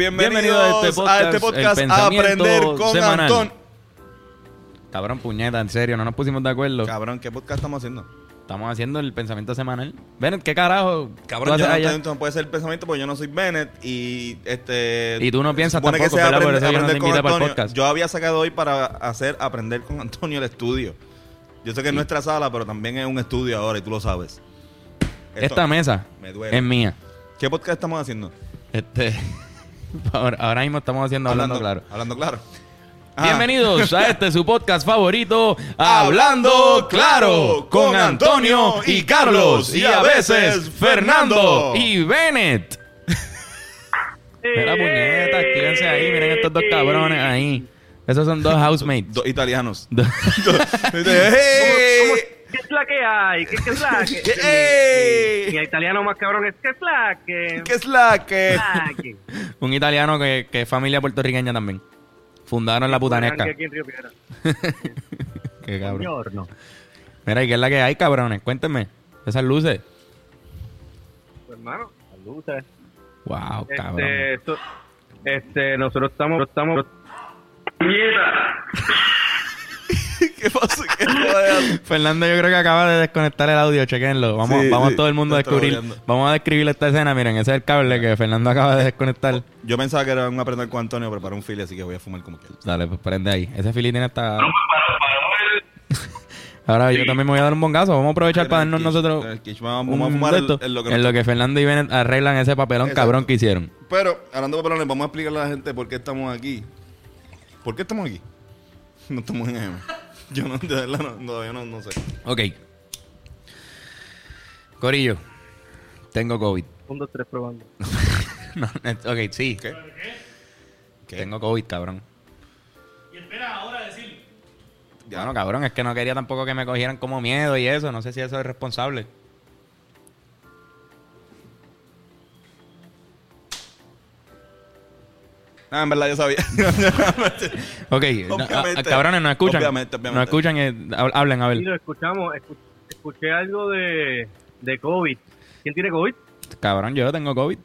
bienvenidos Bienvenido a este podcast, a este podcast a aprender con Semanal. Antón. Cabrón, puñeta, en serio, no nos pusimos de acuerdo. Cabrón, ¿qué podcast estamos haciendo? Estamos haciendo el pensamiento semanal. Bennett, ¿qué carajo? Cabrón, yo no, allá? no puede ser el pensamiento porque yo no soy Bennett y este Y tú no piensas tampoco, que sea. Por eso yo no te aprender con invité para el Antonio. podcast. Yo había sacado hoy para hacer aprender con Antonio el estudio. Yo sé que es nuestra sala, pero también es un estudio ahora y tú lo sabes. Esto Esta mesa me duele. es mía. ¿Qué podcast estamos haciendo? Este, ahora, ahora mismo estamos haciendo Hablando, Claro. Hablando claro. Ajá. Bienvenidos a este su podcast favorito, Hablando Claro, con Antonio y Carlos y a veces Fernando y Bennett. Mira puñeta, actívense ahí, miren estos dos cabrones ahí. Esos son dos housemates. Dos italianos. Dos- ¡Hey! ¿Qué es la que hay? ¿Qué, qué es la que ¿Qué- ey! Mi, mi italiano más cabrón es ¿qué es la que? ¿Qué es la que? la que? Un italiano que, que es familia puertorriqueña también. Fundaron la putanesca. Aquí en Río Piedra. Qué cabrón. Mira, ¿y qué es la que hay, cabrones? Cuéntenme. Esas luces. Pues, hermano, saludos. Wow, cabrón. Este, esto- este, nosotros estamos, estamos. ¡Mierda! ¿Qué pasó? ¿Qué? Fernando yo creo que acaba de desconectar el audio, chequenlo. Vamos, Sí, vamos sí, todo el mundo a descubrir. Vamos a describir esta escena, miren, ese es el cable que Fernando acaba de desconectar. Yo pensaba que era un aprender con Antonio, pero para un fili, así que voy a fumar como quiera. Dale, pues prende ahí. Ese filitín está. Ahora yo también me voy a dar un bongazo. Vamos a aprovechar para darnos nosotros. El Vamos, a fumar de en, esto, en lo que en nos- lo que Fernando y Bennett arreglan ese papelón Exacto. cabrón que hicieron. Pero, hablando de papelones, vamos a explicarle a la gente por qué estamos aquí. ¿Por qué estamos aquí? No estamos en AM. Yo no, de verdad, no, todavía no, no sé. Ok. Corillo, tengo COVID. Un, dos, tres, probando. No, eh, ok, sí. ¿Qué? ¿Qué? Tengo COVID, cabrón. Ya. Bueno, cabrón, es que no quería tampoco que me cogieran como miedo y eso. No sé si eso es responsable. Ah, en verdad yo sabía. Ok, no, Obviamente. ah, cabrones, nos escuchan. Obviamente, obviamente. Nos escuchan y hab- hablen, a Sí, lo escuchamos. escu- escuché algo de, de COVID. ¿Quién tiene COVID? Cabrón, yo tengo COVID.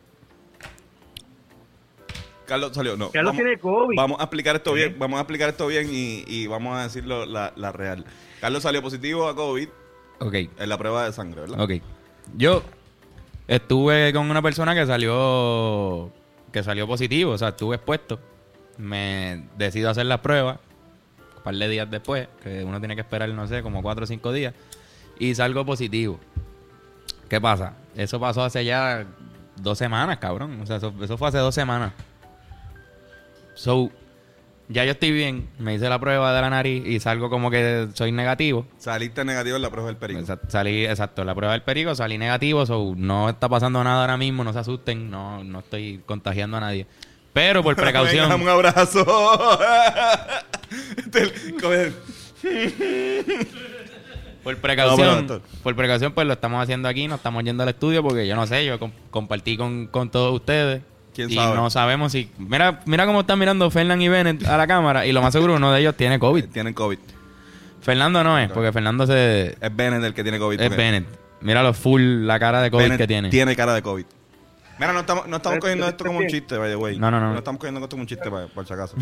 Carlos salió, no. Carlos vamos, tiene COVID. vamos a explicar esto bien, vamos a explicar esto bien y, y vamos a decirlo la, la real. Carlos salió positivo a COVID Ok, en la prueba de sangre, ¿verdad? ok. Yo estuve con una persona que salió que salió positivo, o sea, estuve expuesto. Me decido hacer la prueba un par de días después, que uno tiene que esperar, no sé, como cuatro o cinco días, y salgo positivo. ¿Qué pasa? Eso pasó hace ya dos semanas, cabrón. O sea, eso, eso fue hace dos semanas. So, ya yo estoy bien, me hice la prueba de la nariz y salgo como que soy negativo. Saliste negativo en la prueba del perico. Exacto, salí, exacto, la prueba del perico, salí negativo, so, no está pasando nada ahora mismo, no se asusten, no, no estoy contagiando a nadie. Pero por precaución, Venga, un abrazo. Por precaución, por precaución, pues lo estamos haciendo aquí, no estamos yendo al estudio porque yo no sé, yo com- compartí con, con todos ustedes. ¿Quién y sabe? no sabemos si. Mira, mira cómo están mirando Fernán y Bennett a la cámara. Y lo más seguro, uno de ellos tiene COVID. Tienen COVID. Fernando no es, porque Fernando se, Es Bennett el que tiene COVID. es porque Bennett. Míralo full la cara de COVID Bennett que tiene. Tiene cara de COVID. Mira, no estamos, no estamos cogiendo esto como un chiste, by the way. No, no, no. No estamos cogiendo esto como un chiste, por, por si acaso.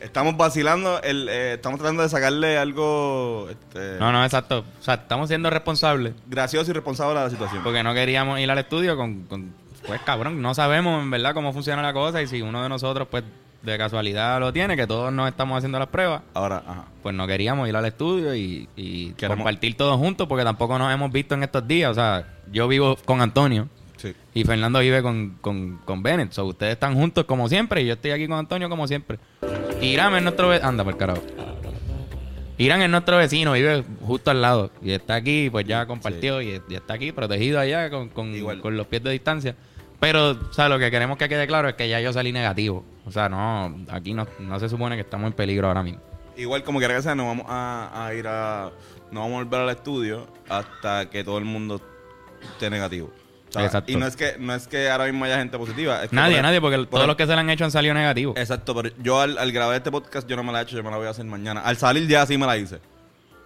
Estamos vacilando, el, eh, estamos tratando de sacarle algo este, No, no, exacto. O sea, estamos siendo responsables. gracioso y responsable a la situación. Porque no queríamos ir al estudio con, con- Pues cabrón, no sabemos en verdad cómo funciona la cosa y si uno de nosotros, pues de casualidad lo tiene, que todos nos estamos haciendo las pruebas, Ahora, ajá. pues no queríamos ir al estudio y, y compartir todos juntos porque tampoco nos hemos visto en estos días. O sea, yo vivo con Antonio Sí. y Fernando vive con, con, con Bennett. So, ustedes están juntos como siempre y yo estoy aquí con Antonio como siempre. Irán es nuestro vecino. Anda, por carajo. Irán es nuestro vecino, vive justo al lado. Y está aquí, pues ya compartió y, y está aquí protegido allá con, con, Igual. con los pies de distancia. Pero, o sea, lo que queremos que quede claro es que ya yo salí negativo. O sea, no, aquí no, no se supone que estamos en peligro ahora mismo. Igual como quiera que sea, no vamos a, a ir a... No vamos a volver al estudio hasta que todo el mundo esté negativo. O sea, Exacto. Y no es que no es que ahora mismo haya gente positiva. es que Nadie, por- nadie, porque por- todos los que se le han hecho han salido negativos. Exacto, pero yo al, al grabar este podcast yo no me la he hecho, yo me la voy a hacer mañana. Al salir ya sí me la hice.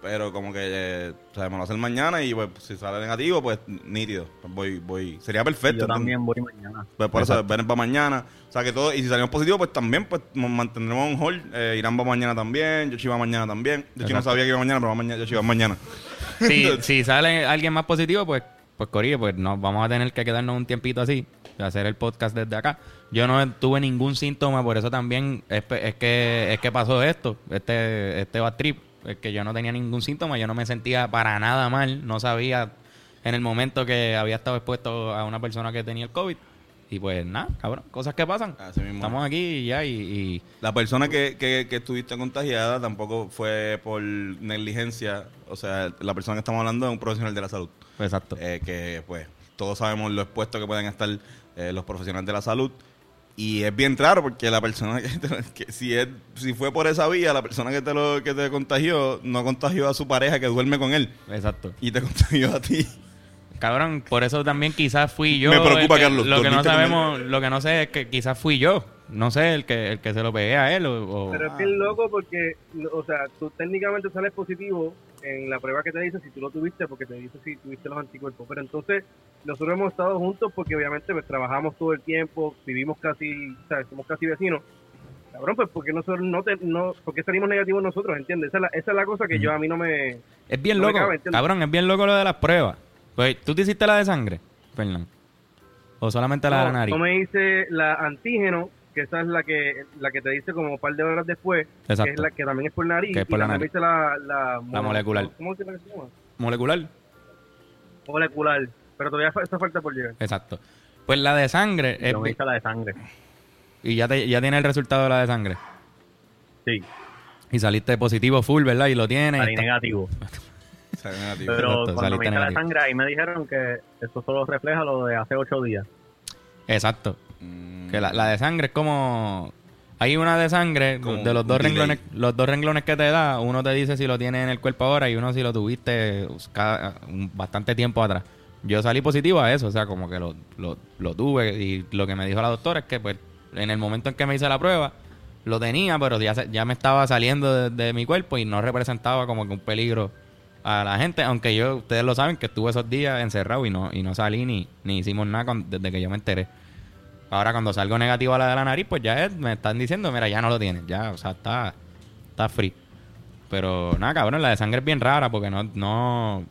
Pero como que eh, o sea, me lo hacen mañana y pues si sale negativo, pues nítido. Pues voy, voy. Sería perfecto. Yo también voy mañana. Pues por eso, ven para mañana. O sea que todo, y si salimos positivos, pues también, pues nos mantendremos un hold. Eh, Irán va mañana también, Yoshi va mañana también. Yoshi no Exacto. sabía que iba mañana, pero va mañana, Yoshi va mañana. si, si sale alguien más positivo, pues, pues Corillo, pues nos vamos a tener que quedarnos un tiempito así, de hacer el podcast desde acá. Yo no tuve ningún síntoma, por eso también es, es que es que pasó esto, este, este bad trip, que yo no tenía ningún síntoma, yo no me sentía para nada mal, no sabía en el momento que había estado expuesto a una persona que tenía el COVID. Y pues nada, cabrón, cosas que pasan. Así mismo. Estamos aquí y ya, y, y La persona que, que, que estuviste contagiada tampoco fue por negligencia. O sea, la persona que estamos hablando es un profesional de la salud. exacto. Eh, que pues todos sabemos lo expuestos que pueden estar eh, los profesionales de la salud. Y es bien raro porque la persona que, te- que si es si fue por esa vía, la persona que te lo que te contagió no contagió a su pareja que duerme con él Exacto. y te contagió a ti. Cabrón, por eso también quizás fui yo. Me preocupa, que- Carlos, Lo que no sabemos, lo que no sé es que quizás fui yo. No sé, el que, el que se lo pegué a él o... o- Pero es bien loco porque, o sea, tú técnicamente sales positivo en la prueba que te dice si tú lo tuviste, porque te dice si tuviste los anticuerpos. Pero entonces, nosotros hemos estado juntos porque obviamente pues, trabajamos todo el tiempo, vivimos casi, ¿sabes? Somos casi vecinos. Cabrón, pues porque nosotros no, te, no porque salimos negativos nosotros, ¿entiendes? Esa es la, esa es la cosa que yo a mí no me... Es bien no loco, cabrón, es bien loco lo de las pruebas. Pues, ¿tú te hiciste la de sangre, Fernán? ¿O solamente la de la nariz? yo me hice la antígeno, que esa es la que la que te dice como un par de horas después, que es la que también es por nariz, Que es por y la nariz. la, la, mono- molecular. ¿Cómo se llama? ¿Molecular? Molecular. Pero todavía esa falta por llegar. Exacto. Pues la de sangre, es la de sangre. y ya, te, ya tiene el resultado de la de sangre. Sí, Y saliste positivo full, ¿verdad? Y lo tienes. salí está- negativo. Pero Exacto, cuando me hice la sangre, ahí me dijeron que eso solo refleja lo de hace ocho días. Exacto. Mm, Que la, la de sangre es como... Hay una de sangre, Como de los dos renglones, los dos renglones que te da, uno te dice si lo tienes en el cuerpo ahora y uno si lo tuviste cada- un- bastante tiempo atrás. Yo salí positivo a eso, o sea, como que lo, lo, lo tuve y lo que me dijo la doctora es que pues en el momento en que me hice la prueba lo tenía, pero ya, ya me estaba saliendo de, de mi cuerpo y no representaba como que un peligro a la gente, aunque yo, ustedes lo saben, que estuve esos días encerrado y no, y no salí ni, ni hicimos nada con- desde que yo me enteré. Ahora cuando salgo negativo a la de la nariz, pues ya es- me están diciendo, mira, ya no lo tienes, ya, o sea, está, está free. Pero nada, cabrón, la de sangre es bien rara porque no, no,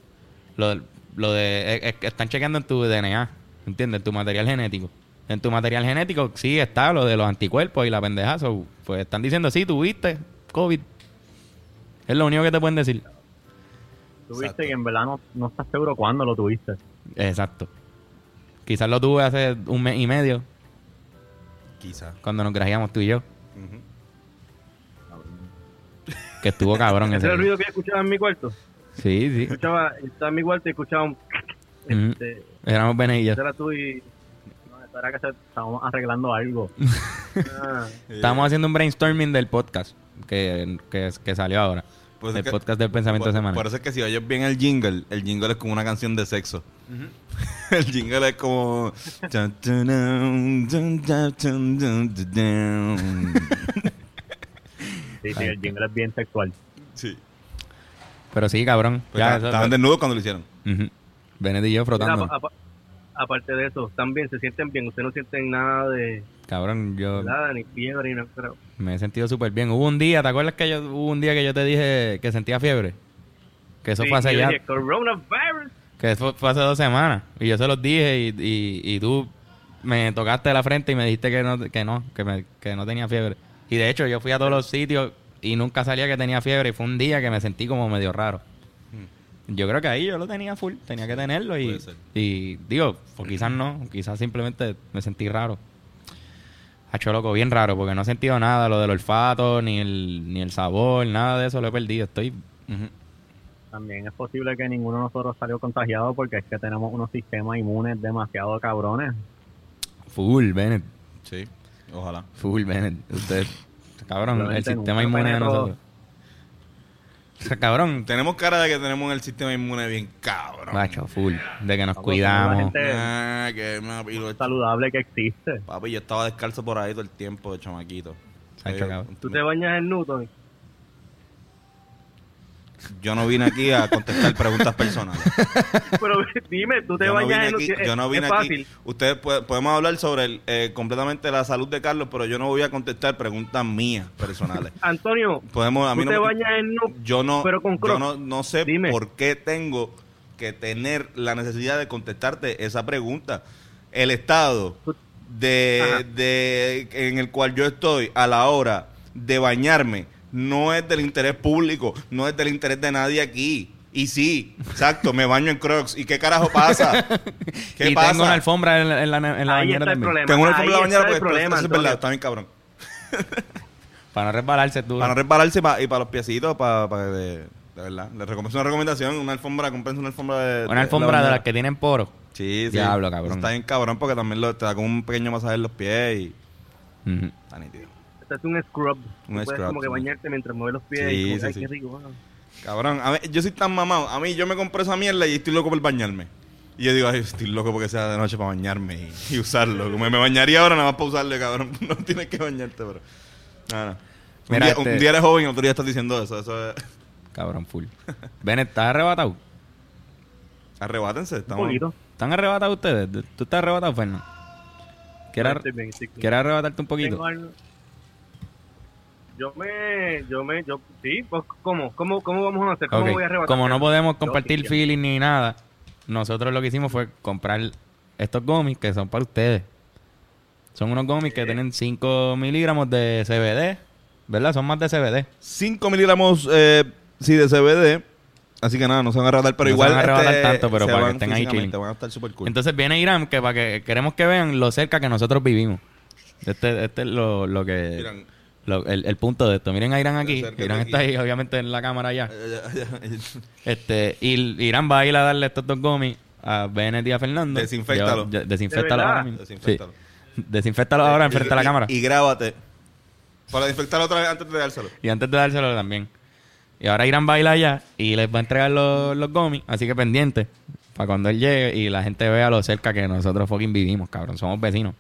lo, lo de, es- es que están chequeando en tu DNA, ¿entiendes? En tu material genético. En tu material genético sí está lo de los anticuerpos y la pendeja, so, pues están diciendo, sí, tuviste COVID. Es lo único que te pueden decir. Tuviste Exacto. y en verdad no, no estás seguro cuándo lo tuviste. Exacto. Quizás lo tuve hace un mes y medio, Quizá. cuando nos grajeamos tú y yo. Que estuvo cabrón Ese era el ruido que escuchaba en mi cuarto. Sí, sí. Escuchaba, estaba en mi cuarto y escuchaba un... Este, Éramos ese era tú y... No, era que se- estábamos arreglando algo. Ah, Estábamos haciendo un brainstorming del podcast que, que, que salió ahora. Pues el que- podcast del pensamiento por, semanal. Por eso es que si oyes bien el jingle, el jingle es como una canción de sexo. el jingle es como... Sí, sí, el jingle es bien sexual. sí. Pero sí, cabrón. Pues Ya, estaban- desnudos cuando lo hicieron. Y yo mira, frotando. Aparte de eso, también se sienten bien. Ustedes no sienten nada de... Cabrón, yo Nada, ni fiebre, ni nada. Pero, me he sentido súper bien. Hubo un día, ¿te acuerdas que yo, hubo un día que yo te dije que sentía fiebre? Que eso Sí, fue hace ya, dije, coronavirus. que eso fue hace dos semanas. Y yo se los dije y, y, y tú me tocaste la frente y me dijiste que no, que no, que, me- que no tenía fiebre. Y de hecho yo fui a todos los sitios y nunca salía que tenía fiebre y fue un día que me sentí como medio raro. Yo creo que ahí yo lo tenía full, tenía que tenerlo y, digo, o quizás no, quizás simplemente me sentí raro. Hacho loco, bien raro, porque no he sentido nada, lo del olfato, ni el, ni el sabor, nada de eso lo he perdido. Estoy. También es posible que ninguno de nosotros salió contagiado porque es que tenemos unos sistemas inmunes demasiado cabrones. full, Bennett. Sí, ojalá. Full, Bennett. Usted, cabrón, el sistema inmune de nosotros. O sea, cabrón, Tenemos cara de que tenemos el sistema inmune bien cabrón. macho, full. De que nos cuidamos. Ah, que me- saludable que existe. Papi, yo estaba descalzo por ahí todo el tiempo de chamaquito. Cabrón. Tú te bañas en Newton. Yo no vine aquí a contestar preguntas personales. Pero dime, tú te Yo no en... aquí, es- yo no vine es aquí. fácil. Ustedes puede- podemos hablar sobre el, eh, completamente la salud de Carlos, pero yo no voy a contestar preguntas mías personales. Antonio, Podemos, a mí tú no te bañas en... no- yo no, pero con yo no, no sé Dime. por qué tengo que tener la necesidad de contestarte esa pregunta. El estado de, Ajá. de en el cual yo estoy a la hora de bañarme no es del interés público, no es del interés de nadie aquí. Y sí, exacto, me baño en Crocs. ¿Y qué carajo pasa? ¿Qué y pasa? tengo una alfombra en, la- en la, en la bañera está el también. problema. Tengo una Ahí alfombra en la bañera está el porque problema, eso es verdad, está bien cabrón. Para no resbalarse tú. Para no resbalarse y para, y para los piecitos, para, para de, de verdad. Les recomiendo una recomendación, una alfombra, comprense una alfombra de... Una alfombra de las que tienen poros. Sí, sí. Diablo, cabrón. Está bien cabrón porque también lo, te da como un pequeño masaje en los pies y Ujú. está nítido. Es un scrub. Un puedes scrub, como que sí. bañarte mientras mueves los pies Sí, y como, sí, ay, sí. qué rico. ah. Cabrón, a mí, yo soy tan mamado. A mí yo me compré esa mierda y estoy loco por bañarme. Y yo digo, ay, estoy loco porque sea de noche para bañarme y, y usarlo. Como me bañaría ahora nada más para usarlo, cabrón. No tienes que bañarte, pero... Nada. Un, Mira, día, este- un día eres joven y otro día estás diciendo eso. Eso es... Cabrón, full. Bennett, ¿estás arrebatado? Arrebátense. Un Estamos... poquito. ¿Están arrebatados ustedes? ¿Tú estás arrebatado, Fernando? ¿Quieres, Estoy bien, estoy bien. ¿Quieres arrebatarte un poquito? Tengo algo- Yo me, yo me, yo, sí, pues, ¿cómo? ¿Cómo, cómo vamos a hacer? ¿Cómo voy a arrebatar? Como no podemos compartir feeling ni nada, nosotros lo que hicimos fue comprar estos gomis que son para ustedes. Son unos gomis que tienen 5 miligramos de CBD, ¿verdad? Son más de CBD. 5 miligramos, eh, sí, de CBD. Así que nada, no se van a arrebatar, pero No se igual. van a arrebatar este, tanto, pero se para que estén ahí chilling. Van a estar súper cool. Entonces viene Irán, que para que queremos que vean lo cerca que nosotros vivimos. Este, este es lo, lo que... Miran, lo- el, el punto de esto. Miren a Irán aquí. Irán aquí. está ahí, obviamente, en la cámara ya. eh, eh, Este, y Irán va a ir a darle estos dos gomis a Bennett y a Fernando. Desinféctalo. Lleva- ya- desinféctalo ¿De verdad? ahora mismo. Desinféctalo. Sí. Desinféctalo ahora enfrente de la cámara. Y, grábate. Para desinfectarlo otra vez antes de dárselo. Y antes de dárselo también. Y ahora Irán va a ir allá y les va a entregar los, los gomis. Así que pendiente. Para cuando él llegue y la gente vea lo cerca que nosotros fucking vivimos, cabrón. Somos vecinos.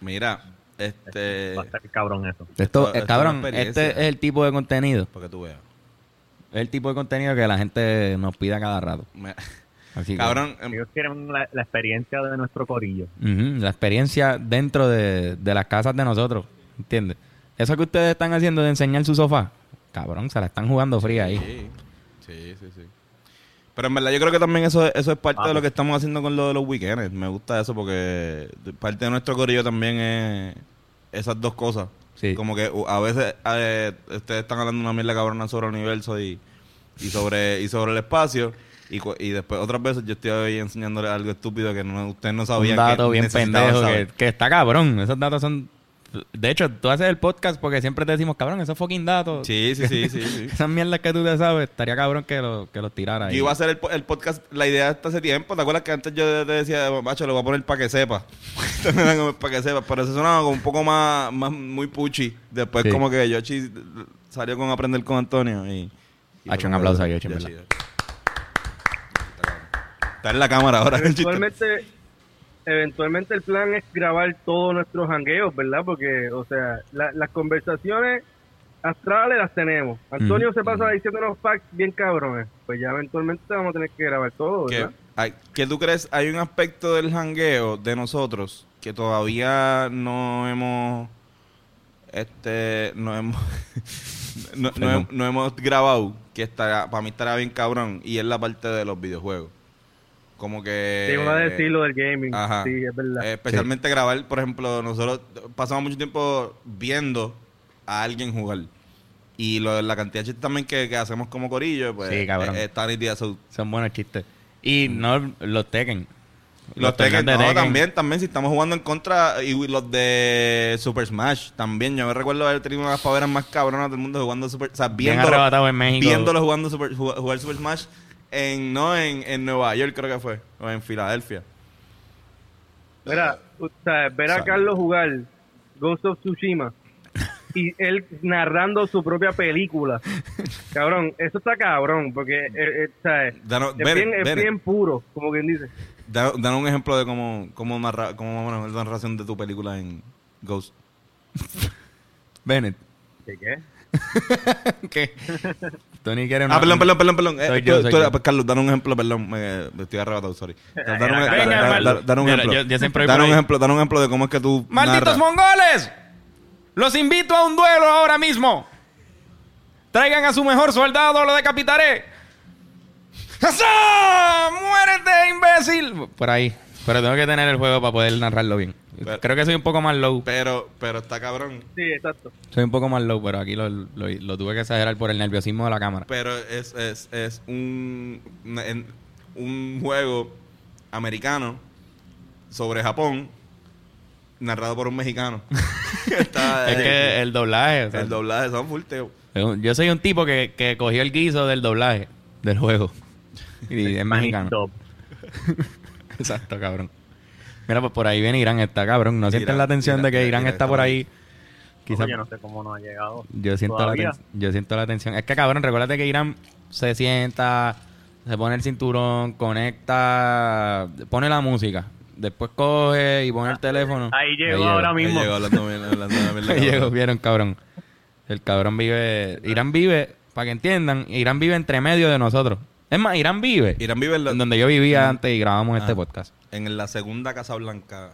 Mira, este. Va a estar cabrón eso. Esto, Esto- esto es cabrón, este es el tipo de contenido. Para que tú veas. Es el tipo de contenido que la gente nos pide a cada rato. Me- Así que- Cabrón, em, Ellos quieren la, la experiencia de nuestro corillo. Ujú, la experiencia dentro de, de las casas de nosotros, ¿entiendes? Eso que ustedes están haciendo de enseñar su sofá, cabrón, se la están jugando fría ahí. Sí, sí, sí, sí. Pero en verdad yo creo que también eso, eso es parte Ah, de lo pues. que estamos haciendo con lo de los weekends. Me gusta eso porque parte de nuestro corillo también es esas dos cosas. Sí. Como que uh, a veces eh, ustedes están hablando una mierda cabrona sobre el universo y, y sobre y sobre el espacio. Y, y después otras veces yo estoy ahí enseñándole algo estúpido que no, ustedes no Un sabían dato que bien pendejo que está cabrón. Esos datos son... De hecho, tú haces el podcast porque siempre te decimos, cabrón, esos fucking datos. Sí, sí, sí, sí, sí. Esas mierdas que tú te sabes, estaría cabrón que, lo, que los tirara ahí. Yo iba a hacer el, el podcast, la idea hasta hace tiempo. ¿Te acuerdas que antes yo te decía, macho, lo voy a poner para que sepa? para que sepa. Pero eso sonaba como un poco más, más muy puchi. Después, Sí. como que Yoshi salió con Aprender con Antonio. Y, y Ha hecho fue un aplauso que- a Yoshi, en Yoshi. Está en la cámara ahora. Eventualmente, eventualmente el plan es grabar todos nuestros hangueos, ¿verdad? Porque, o sea, la- las conversaciones astrales las tenemos. Antonio se pasa diciéndonos facts bien cabrones. Pues ya eventualmente vamos a tener que grabar todo, ¿Qué, ¿verdad? hay- ¿Qué tú crees? Hay un aspecto del jangueo de nosotros que todavía no hemos este no hemos no, no no hemos grabado que estará para mí estará bien cabrón y es la parte de los videojuegos como que Te iba a decir lo del gaming. Ajá. Sí, es verdad. Especialmente grabar, por ejemplo, nosotros pasamos mucho tiempo viendo a alguien jugar. Y lo, la cantidad de chistes también que, que hacemos como corillo, pues Sí, cabrón. eh, Son buenos chistes. Y no los Tekken. Los torneos Tekken, de no, Tekken. también, también, si estamos jugando en contra, y los de Super Smash, también, yo me recuerdo haber tenido unas paveras más cabronas del mundo jugando Super, o sea, Bien viéndolo, arrebatado en México. viéndolo jugando Super, jugar, jugar Super Smash en, no, en, en Nueva York creo que fue, o en Filadelfia. Mira, o sea, ver a. Carlos jugar Ghost of Tsushima y él narrando su propia película. Cabrón, eso está cabrón, porque eh, eh, o sea, es, bien, es Bene. bien puro, como quien dice. Da- Danos un ejemplo de cómo, cómo, narra, cómo más o menos es la narración de tu película en Ghost. Bennett. ¿Qué qué? ¿Qué? Tony quiere una... Ah, perdón, perdón, perdón, perdón. Eh, yo, tú- soy tú- yo. pues, Carlos, dan un ejemplo, perdón. Me, me estoy arrebatado, sorry. Dan un, ejemplo. por un ejemplo, dan un ejemplo de cómo es que tú ¡Malditos narras. mongoles! Los invito a un duelo ahora mismo. Traigan a su mejor soldado, lo decapitaré. ¡Muérete, imbécil! Por ahí. Pero tengo que tener el juego para poder narrarlo bien. Pero- Creo que soy un poco más low. Pero, pero está cabrón. Sí, exacto. Soy un poco más low, pero aquí lo, lo- lo tuve que exagerar por el nerviosismo de la cámara. Pero es, es, es un, un juego americano sobre Japón narrado por un mexicano. Está, Es eh, que el doblaje. o sea, el doblaje son full teo. yo soy un tipo que, que cogió el guiso del doblaje del juego. Y es mexicano. Exacto, cabrón. Mira, pues por ahí viene Irán, está cabrón. ¿No sienten la tensión Irán, de que Irán, está está por ahí? Quizás Yo no sé cómo no ha llegado. yo siento la todavía. yo siento la tensión. Es que cabrón, recuérdate que Irán se sienta, se pone el cinturón, conecta, pone la música, después coge y pone el teléfono. Ahí llegó ahora mismo. llegó hablando, hablando Ahí llegó, vieron, cabrón. El cabrón vive, Irán vive, para que entiendan, Irán vive entre medio de nosotros. Es más, Irán vive Irán vive en la, en donde yo vivía antes y grabamos este Ah. podcast. En la segunda Casa Blanca.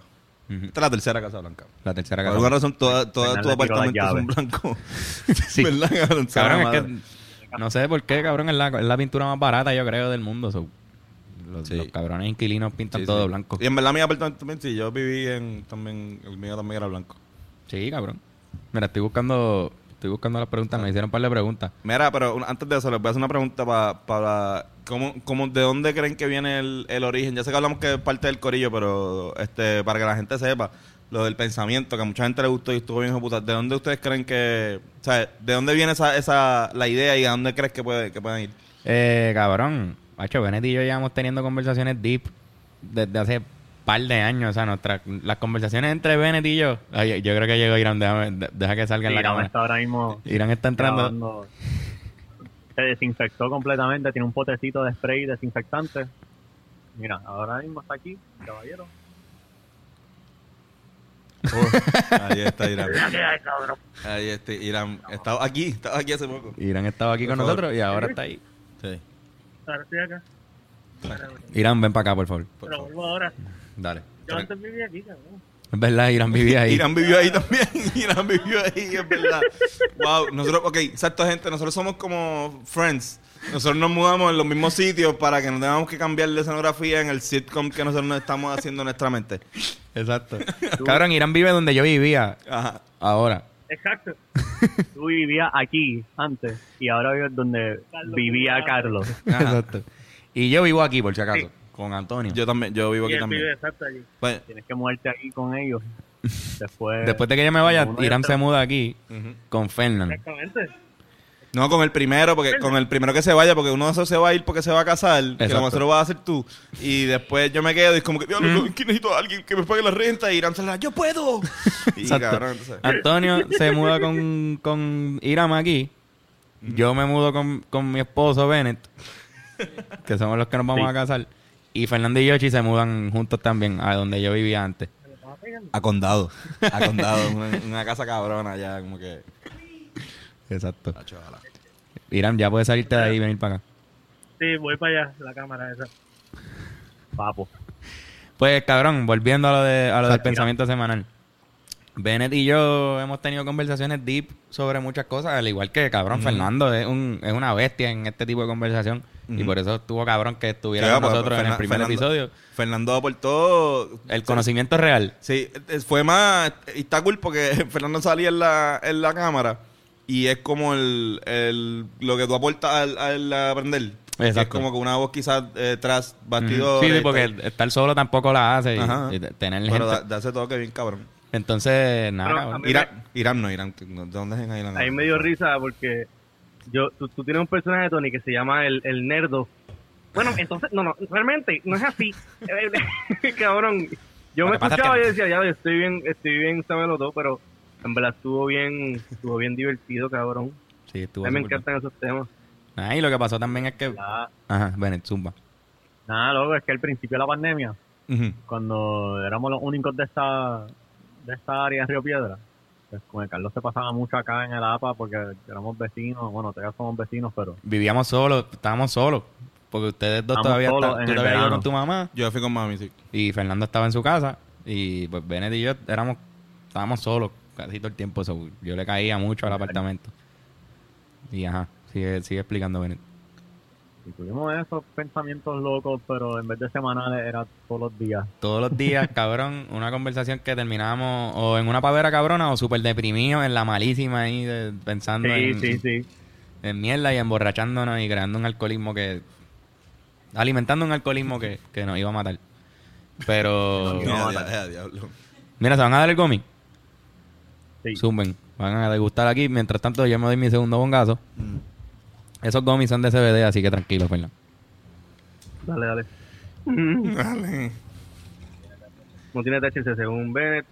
Esta es la tercera Casa Blanca. La tercera Por casa. alguna razón, todas Fernan tus le tiró las apartamentos son llaves. blancos. Sí. ¿Verdad, cabrón? Es que no sé por qué, cabrón, es la, es la pintura más barata, yo creo, del mundo. so, los, Sí. los cabrones inquilinos pintan Sí, todo sí. blanco. Y en verdad mi apartamento también, sí, yo viví en también, el mío también era blanco. Sí, cabrón. Mira, estoy buscando, estoy buscando las preguntas, me hicieron un par de preguntas. Mira, pero antes de eso les voy a hacer una pregunta pa- para ¿cómo, cómo, de dónde creen que viene el, el origen. Ya sé que hablamos que es parte del corillo, pero este para que la gente sepa lo del pensamiento que a mucha gente le gustó y estuvo bien hijo de puta. ¿De dónde ustedes creen que, o sea, de dónde viene esa, esa la idea y a dónde crees que puede que pueden ir? Eh, cabrón, macho, Benet y yo llevamos teniendo conversaciones deep desde hace par de años. O sea, nuestras las conversaciones entre Benet y yo. Ay, yo creo que llegó Irán, déjame- deja que salga en la Irán cámara. está ahora mismo Irán está entrando. grabando. Se desinfectó completamente, tiene un potecito de spray desinfectante. Mira, ahora mismo está aquí, caballero. Ahí está Irán. Ahí está Irán. Estaba aquí, estaba aquí hace poco. Irán estaba aquí Por con favor. nosotros y ahora está ahí. Sí. Ahora estoy acá. Irán, ven para acá, por favor. por Pero favor. vuelvo ahora. Dale. Yo antes vivía aquí, cabrón. Es verdad, Irán vivía ahí. Irán vivió ahí también. Irán vivió ahí, es verdad. Wow, nosotros, ok, exacto, gente, nosotros somos como friends. Nosotros nos mudamos en los mismos sitios para que no tengamos que cambiar de escenografía en el sitcom que nosotros nos estamos haciendo en nuestra mente. Exacto. Cabrón, Irán vive donde yo vivía Ajá. ahora. Exacto. Tú vivías aquí antes y ahora vives donde Carlos vivía. Carlos. Exacto. Y yo vivo aquí, por si acaso, con Antonio. Yo también, yo vivo Y aquí él vive también. exacto allí. Bueno, Tienes que moverte aquí con ellos. Después, Después de que yo me vaya, Irán se muda aquí ujú. con Fernand. Exactamente. No, con el primero, porque con el primero que se vaya, porque uno de esos se va a ir porque se va a casar, que Exacto. lo más lo vas a hacer tú. Y después yo me quedo y es como que, Dios, Mm. que necesito a alguien que me pague la renta. Y Irán se la, yo puedo. Y cabrón, entonces. Antonio se muda con, con Irán aquí. Yo me mudo con, con mi esposo Bennett, que somos los que nos vamos Sí. a casar. Y Fernando y Yoshi se mudan juntos también a donde yo vivía antes. A condado. A condado. una, una casa cabrona ya, como que. Exacto. Irán, ya puedes salirte de ahí y venir para acá. Sí, voy para allá, la cámara esa. papo. Pues cabrón, volviendo a lo, de, a lo del pensamiento semanal. Bennett y yo hemos tenido conversaciones deep sobre muchas cosas, al igual que cabrón Fernando es, un, es una bestia en este tipo de conversación y por eso estuvo cabrón que estuviera Sí, con pues, nosotros en el Fernan- primer Fernando- episodio. Fernando aportó. El conocimiento real. Sí, fue más. Y está cool porque Fernando salía en la, en la cámara y es como el, el lo que tú aportas al, al aprender. Exacto. Es como que una voz quizás eh, tras Ujú. bastidores. Sí, sí, porque tal. estar solo tampoco la hace y, y tener Pero da, gente. da ese toque bien cabrón. Entonces, nada, a mí- Irán, Irán no, Irán. ¿De dónde es en ahí la Ahí me dio risa porque yo, tú, tú tienes un personaje, Tony, que se llama el, el Nerdo. Bueno, entonces, no, no, realmente no es así. Eh, Cabrón, yo me pasa es escuchaba que- y decía, ya, estoy bien, estoy bien, sábelo todo, pero en verdad estuvo bien, estuvo bien divertido, cabrón. Sí, estuvo A mí me encantan esos temas. Ah, y lo que pasó también es que... Nada, Ajá, Bennett, zumba. nada, loco, es que al principio de la pandemia, cuando éramos los únicos de esta, de esta área en Río Piedra, pues, con el Carlos se pasaba mucho acá en el APA porque éramos vecinos, bueno, todavía somos vecinos, pero Vivíamos solos, estábamos solos. Porque ustedes dos Estábamos todavía en tú verano. con tu mamá Yo fui con mami, sí. y Fernando estaba en su casa. Y pues Bennett y yo éramos, estábamos solos casi todo el tiempo. so, yo le caía mucho al apartamento. Y ajá, sigue, sigue explicando Bennett. Y tuvimos esos pensamientos locos, pero en vez de semanales era todos los días. Todos los días, cabrón, una conversación que terminábamos o en una pavera cabrona o súper deprimidos en la malísima ahí de- pensando Sí, en, sí, sí. en mierda y emborrachándonos y creando un alcoholismo que... Alimentando un alcoholismo que, que nos iba a matar. Pero... No, diablo. Mira, ¿se van a dar el cómic? Sí. Zumben. Van a degustar aquí. Mientras tanto, yo me doy mi segundo bongazo. Mm. Esos gomis son de CBD, así que tranquilo, Fernando. Dale, dale. Dale. No tiene THC según Bennett.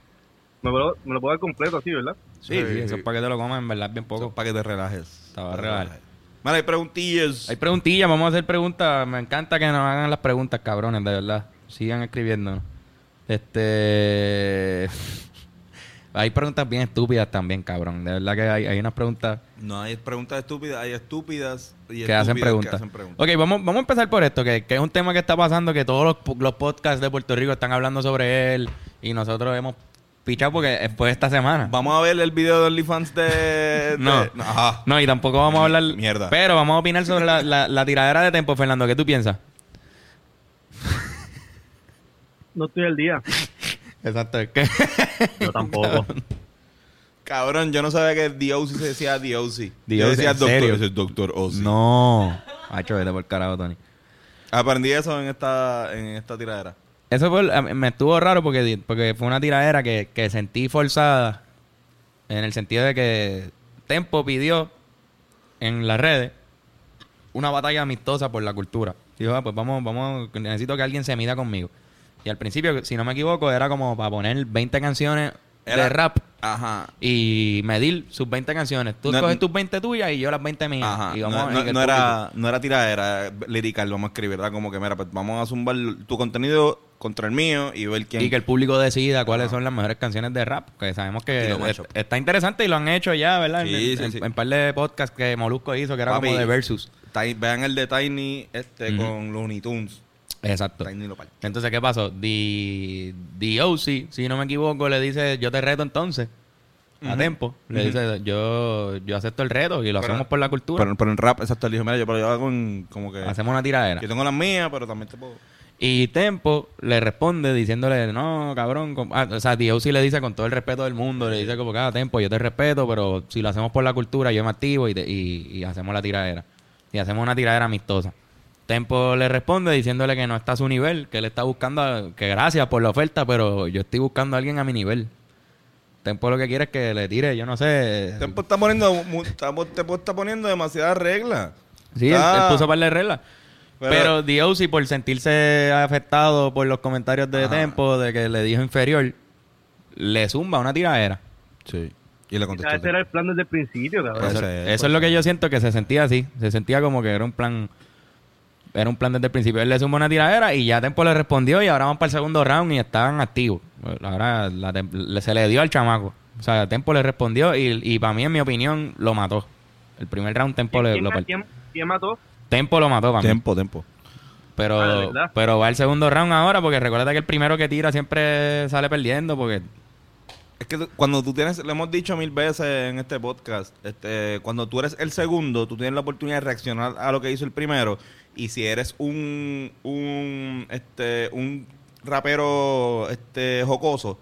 Me lo, me lo puedo dar completo así, ¿verdad? Sí, Sí, sí, eso es para que te lo comas, en verdad, bien Poco poco. para que te relajes. Te va a relajar. Vale, hay preguntillas. Hay preguntillas, vamos a hacer preguntas. Me encanta que nos hagan las preguntas, cabrones, de verdad. Sigan escribiendo. Este. Hay preguntas bien estúpidas también, cabrón. De verdad que hay, hay unas preguntas No hay preguntas estúpidas, hay estúpidas y que hacen preguntas. que hacen preguntas. Ok, vamos, vamos a empezar por esto, que, que es un tema que está pasando, que todos los, los podcasts de Puerto Rico están hablando sobre él y nosotros hemos pichado porque fue esta semana. Vamos a ver el video de OnlyFans de... de- No. Ajá. No, y tampoco vamos a hablar... Mierda. Pero vamos a opinar sobre la, la, la tiradera de tiempo, Fernando. ¿Qué tú piensas? No estoy al día. Exacto, es que... Yo tampoco. Cabrón, yo no sabía que DOC se decía DOC. Yo decía ¿en doctor, serio? ese es doctor Ozzy. no. Hacho, vete por carajo, Tony. Aprendí eso en esta, en esta tiradera. Eso fue, a mí me estuvo raro porque, porque fue una tiradera que, que sentí forzada en el sentido de que Tempo pidió en las redes una batalla amistosa por la cultura. Dijo, ah, pues vamos, vamos, necesito que alguien se mida conmigo. Y al principio, si no me equivoco, era como para poner 20 canciones de rap Ajá. y medir sus 20 canciones. Tú No- escoges tus 20 tuyas y yo las 20 mías. Ajá. Y No, vamos, no- no era, no era tiradera, era lirical, vamos a escribir, ¿verdad? Como que, mira, pues vamos a zumbar tu contenido contra el mío y ver quién... Y que el público decida cuáles son las mejores canciones de rap. Que sabemos que es- está interesante y lo han hecho ya, ¿verdad? En- Sí, en, sí, en- sí. en par de podcasts que Molusco hizo, que era Papi, como de Versus. Vean el de Tiny este, con Looney Tunes. Exacto. Tiny lo parte. Entonces, ¿qué pasó? The, The OC, si no me equivoco, le dice, yo te reto entonces. A Ujú. Tempo. Le dice, yo, yo acepto el reto y lo Pero- hacemos por la cultura. Pero, pero en rap, exacto, él dijo, mira, yo, pero yo hago en, como que... hacemos una tiradera. Yo tengo las mías, pero también te puedo... Y Tempo le responde diciéndole, no, cabrón. ah, o sea, Dio sí le dice con todo el respeto del mundo, le dice como que, ah, Tempo, yo te respeto, pero si lo hacemos por la cultura, yo me activo y, te- y, y hacemos la tiradera. Y hacemos una tiradera amistosa. Tempo le responde diciéndole que no está a su nivel, que él está buscando, a- que gracias por la oferta, pero yo estoy buscando a alguien a mi nivel. Tempo lo que quiere es que le tire, yo no sé. Tempo está poniendo, está- Tempo está poniendo demasiadas reglas. Sí, él, Está- él puso par de reglas. Pero- Pero, Diosy, por sentirse afectado por los comentarios de Ajá. Tempo, de que le dijo inferior, le zumba una tiradera. Sí. Y le contestó. Ese era el plan desde el principio, cabrón. Eso, es lo que yo siento que se sentía así. Se sentía como que era un plan. Era un plan desde el principio. Él le zumba una tiradera y ya Tempo le respondió y ahora van para el segundo round y estaban activos. Ahora la le- se le dio al chamaco. O sea, Tempo le respondió y, y para mí, en mi opinión, lo mató. El primer round Tempo le, ¿Quién, lo partió. quién- mató? Tempo lo mató para mí. Tempo, tempo. Pero, Ah, pero va el segundo round ahora porque recuerda que el primero que tira siempre sale perdiendo porque Es que cuando tú tienes, lo hemos dicho mil veces en este podcast, este, cuando tú eres el segundo, tú tienes la oportunidad de reaccionar a lo que hizo el primero. Y si eres un, un, este, un rapero, este, jocoso,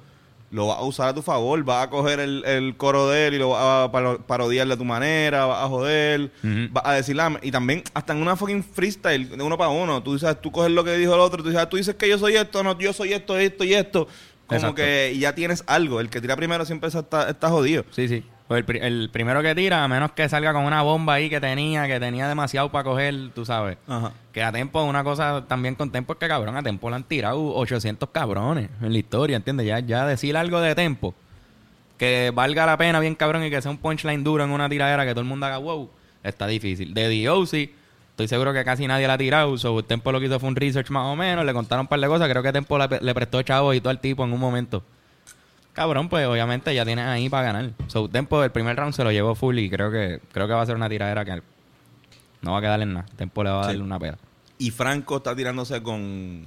lo vas a usar a tu favor, vas a coger el, el coro de él y lo vas a paro- parodiar de tu manera, vas a joder, Ujú. vas a decir, y también hasta en una fucking freestyle, de uno para uno, tú dices, tú coges lo que dijo el otro, tú dices, tú dices que yo soy esto, no, yo soy esto, esto y esto. Como Exacto. que y ya tienes algo. El que tira primero siempre está, está jodido. Sí, sí. Pues el, pri- el primero que tira, a menos que salga con una bomba ahí que tenía, que tenía demasiado para coger, tú sabes. Ajá. Que a Tempo, una cosa también con Tempo es que cabrón, a Tempo le han tirado 800 cabrones en la historia, ¿entiendes? Ya, ya decir algo de Tempo que valga la pena bien cabrón y que sea un punchline duro en una tiradera que todo el mundo haga wow, está difícil. De D.O.C., estoy seguro que casi nadie la ha tirado, so, Tempo lo que hizo fue un research más o menos, le contaron un par de cosas, creo que Tempo le, le prestó chavo y todo al tipo en un momento. Cabrón, pues obviamente ya tienes ahí para ganar. So, Tempo, el primer round se lo llevó full y creo que creo que va a ser una tiradera que no va a quedar en nada. Tempo le va a Sí. darle una peda. Y Franco está tirándose con,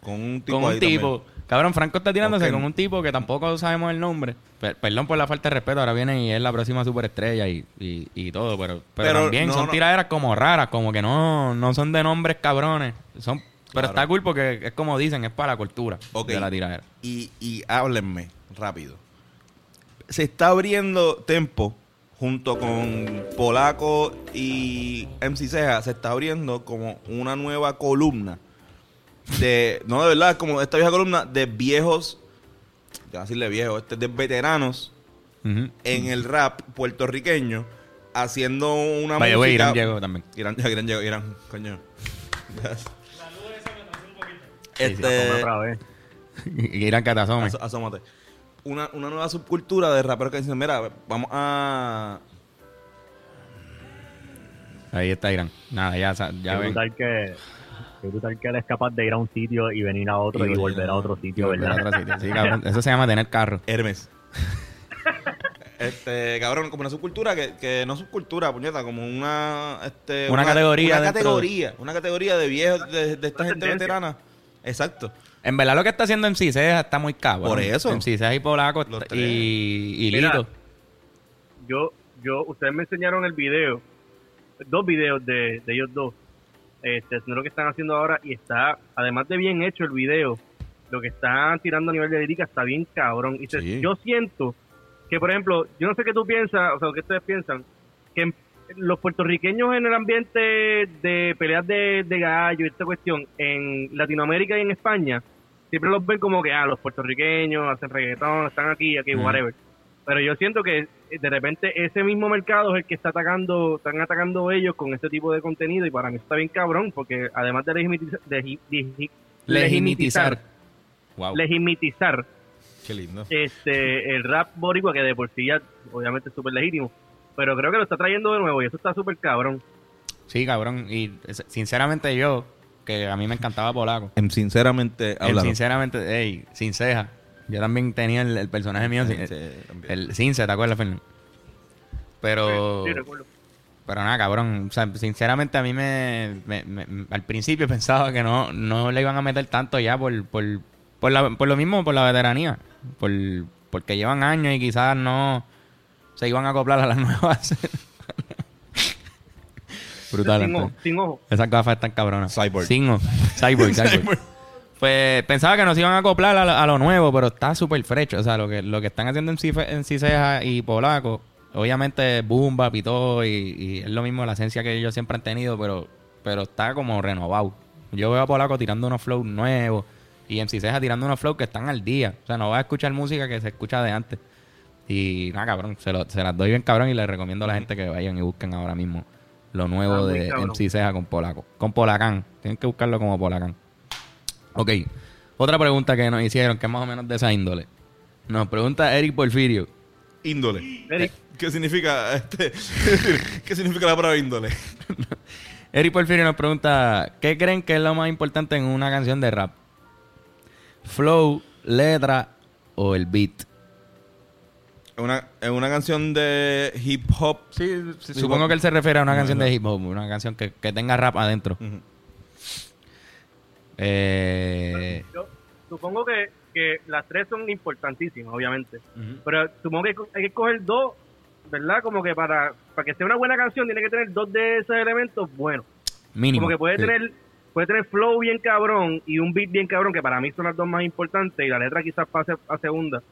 con un tipo Con un ahí tipo. Cabrón, Franco está tirándose con un tipo que tampoco sabemos el nombre. Per- perdón por la falta de respeto, ahora viene y es la próxima superestrella y, y, y todo, pero, pero, Pero también no, son no. tiraderas como raras, como que no, no son de nombres cabrones. Son, pero Claro. está cool porque es como dicen, es para la cultura de la tiradera. Y, y háblenme rápido. Se está abriendo Tempo junto con Polaco y MC Ceja. Se está abriendo como una nueva columna de, no de verdad, como esta vieja columna de viejos, ya decirle viejos, este, de veteranos en el rap puertorriqueño haciendo una way, música. Irán llegó también. Irán, Irán llegó, Irán, coño. Sí, sí, come Este, otra vez. Irán. Aso- asómate. Una, una nueva subcultura de raperos que dicen, mira, vamos a... Ahí está Irán. Nada, ya, ya Qué ven. brutal que, qué brutal que él es capaz de ir a un sitio y venir a otro y, Y volver a otro sitio, volver a ¿verdad? otro sitio. Sí, cabrón. Eso se llama tener carro. Hermes. este, cabrón, como una subcultura que, que no subcultura, puñeta, como una... Este, Una categoría Una dentro de- categoría. Una categoría de viejos, de, de esta Una gente tendencia. veterana. Exacto. En verdad lo que está haciendo MC Ceja está muy cabrón. Por eso. MC Ceja y Polaco y, y Mira, Lito. yo, yo, ustedes me enseñaron el video, dos videos de, de ellos dos, este, haciendo lo que están haciendo ahora y está, además de bien hecho el video, lo que están tirando a nivel de lírica está bien cabrón. Y se- Sí. yo siento que, por ejemplo, yo no sé qué tú piensas, o sea, qué ustedes piensan, que en- los puertorriqueños en el ambiente de peleas de, de gallo y esta cuestión, en Latinoamérica y en España, siempre los ven como que, ah, los puertorriqueños hacen reggaetón, están aquí, aquí, Ujú. whatever. Pero yo siento que eh, de repente ese mismo mercado es el que está atacando, están atacando ellos con este tipo de contenido y para mí está bien cabrón porque además de legitimizar, Legitimizar. Wow. legitimizar Qué lindo. este el rap boricua que de por sí ya obviamente es súper legítimo, pero creo que lo está trayendo de nuevo y eso está súper cabrón. Sí, cabrón. Y sinceramente yo, que a mí me encantaba Polaco. Sinceramente, hablando. sinceramente, ey, sin ceja. Yo también tenía el, el personaje mío, Sí, el Cince, ¿te acuerdas, Fernando? Pero, Sí, recuerdo. pero nada, cabrón. O sea, sinceramente a mí me, me- me- al principio pensaba que no, no le iban a meter tanto ya por, por, por, la- por lo mismo, por la veteranía. Por, porque llevan años y quizás no se iban a acoplar a las nuevas. Brutal. sin, ojo, sin ojo. Esas gafas están cabronas. Cyborg. Sin ojo. Cyborg, cyborg. Pues pensaba que nos iban a acoplar a, lo- a lo nuevo, pero está súper frecho. O sea, lo que, lo que están haciendo en, Cife- en Ciceja y Polaco, obviamente Bumba, Pitó y, y es lo mismo la esencia que ellos siempre han tenido, pero, pero está como renovado. Yo veo a Polaco tirando unos flows nuevos y en Ciceja tirando unos flows que están al día. O sea, no vas a escuchar música que se escucha de antes. Y nada, cabrón, se, lo- se las doy bien cabrón y les recomiendo a la gente que vayan y busquen ahora mismo lo nuevo Ah, de cabrón. MC Ceja con Polaco. Con Polacán. Tienen que buscarlo como Polacán. Ok. Otra pregunta que nos hicieron, que es más o menos de esa índole. Nos pregunta Eric Porfirio. Índole. Eric. ¿Qué significa este? ¿Qué significa la palabra índole? Eric Porfirio nos pregunta, ¿qué creen que es lo más importante en una canción de rap? ¿Flow, letra o el beat? Una, una canción de hip hop. Sí, supongo que él se refiere a una canción de hip hop, una canción que, que tenga rap adentro. Eh, Yo supongo que, que las tres son importantísimas, obviamente. Pero supongo que hay que coger dos, ¿verdad? Como que para, para que sea una buena canción tiene que tener dos de esos elementos buenos. mínimo. Como que puede Sí. tener puede tener flow bien cabrón y un beat bien cabrón, que para mí son las dos más importantes, y la letra quizás pase a segunda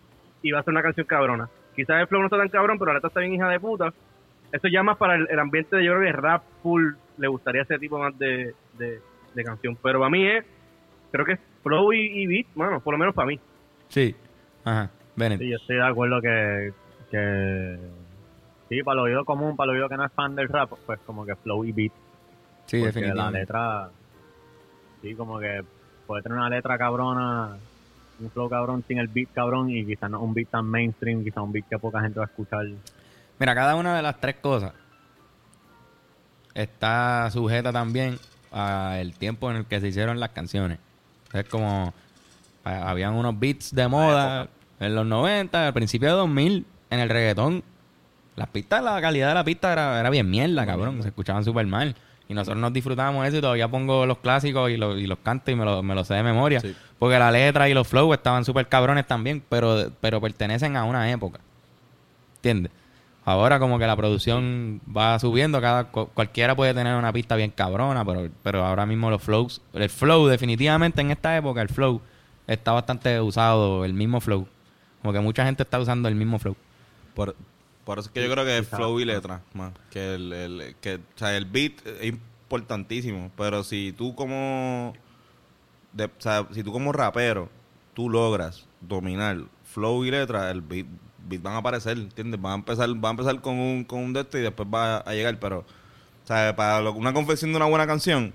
y va a ser una canción cabrona. Quizás el flow no está tan cabrón, pero la letra está bien hija de puta. Eso ya más para el, el ambiente de yo creo que rap full le gustaría ese tipo más de, de, de canción. Pero para mí es, creo que es flow y, y beat, mano, por lo menos para mí. Sí. Ajá. Bennett. Sí, yo estoy de acuerdo que, que sí, para el oído común, para el oído que no es fan del rap, pues como que flow y beat. Sí, porque la letra, sí, como que puede tener una letra cabrona, un flow cabrón sin el beat cabrón y quizás no un beat tan mainstream, quizás un beat que poca gente va a escuchar. Mira, cada una de las tres cosas está sujeta también al tiempo en el que se hicieron las canciones. Es como, habían unos beats de moda En los 90, al principio de 2000, en el reggaetón, las pistas, la calidad de la pista era, era bien mierda, cabrón. Se escuchaban súper mal. Y nosotros nos disfrutábamos eso y todavía pongo los clásicos y, los- y los canto y me los me lo sé de memoria. Sí. Porque la letra y los flows estaban súper cabrones también, pero, pero pertenecen a una época. ¿Entiendes? Ahora como que la producción va subiendo, cada cu- cualquiera puede tener una pista bien cabrona, pero, pero ahora mismo los flows, el flow definitivamente en esta época, el flow está bastante usado, el mismo flow. Como que mucha gente está usando el mismo flow. Por, por eso es que yo creo que es flow y letra más. Que el, el- que, o sea, el beat es importantísimo. Pero si tú como. de- o sea, si tú como rapero, tú logras dominar flow y letra, el beat, beat van a aparecer, ¿entiendes? Va a empezar, va a empezar con un, con un de esto y después va a llegar. Pero, o sea, para lo- una confección de una buena canción,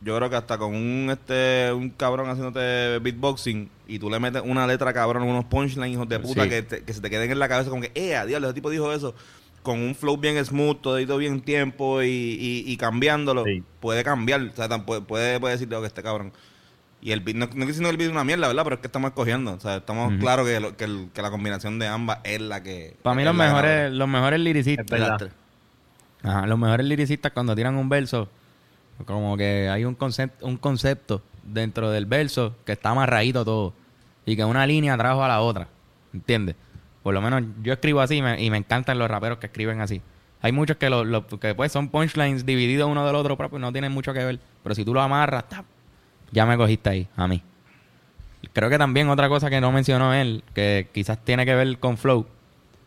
yo creo que hasta con un este un cabrón haciéndote beatboxing y tú le metes una letra cabrón, unos punchlines hijos de puta Sí. que, te- que se te queden en la cabeza como que, eh, diablo, ese tipo dijo eso. Con un flow bien smooth, todito bien tiempo y, y, y cambiándolo, Sí. puede cambiar. O sea, tan- puede, puede, puede decir, "Oh, que este cabrón. Y el beat, no, no diciendo que el beat es una mierda, ¿verdad? Pero es que estamos escogiendo. O sea, estamos Ujú. claros que, lo- que, el- que la combinación de ambas es la que. Para mí los mejores, los mejores tres. Ajá, los mejores lyricistas cuando tiran un verso, como que hay un concepto, un concepto dentro del verso que está amarradito todo y que una línea trajo a la otra, ¿entiendes? Por lo menos yo escribo así y me, encantan los raperos que escriben así. Hay muchos que, lo, lo- que pues son punchlines divididos uno del otro, pero no tienen mucho que ver. Pero si tú lo amarras, ¡tap! ya me cogiste ahí, a mí. Creo que también otra cosa que no mencionó él, que quizás tiene que ver con flow,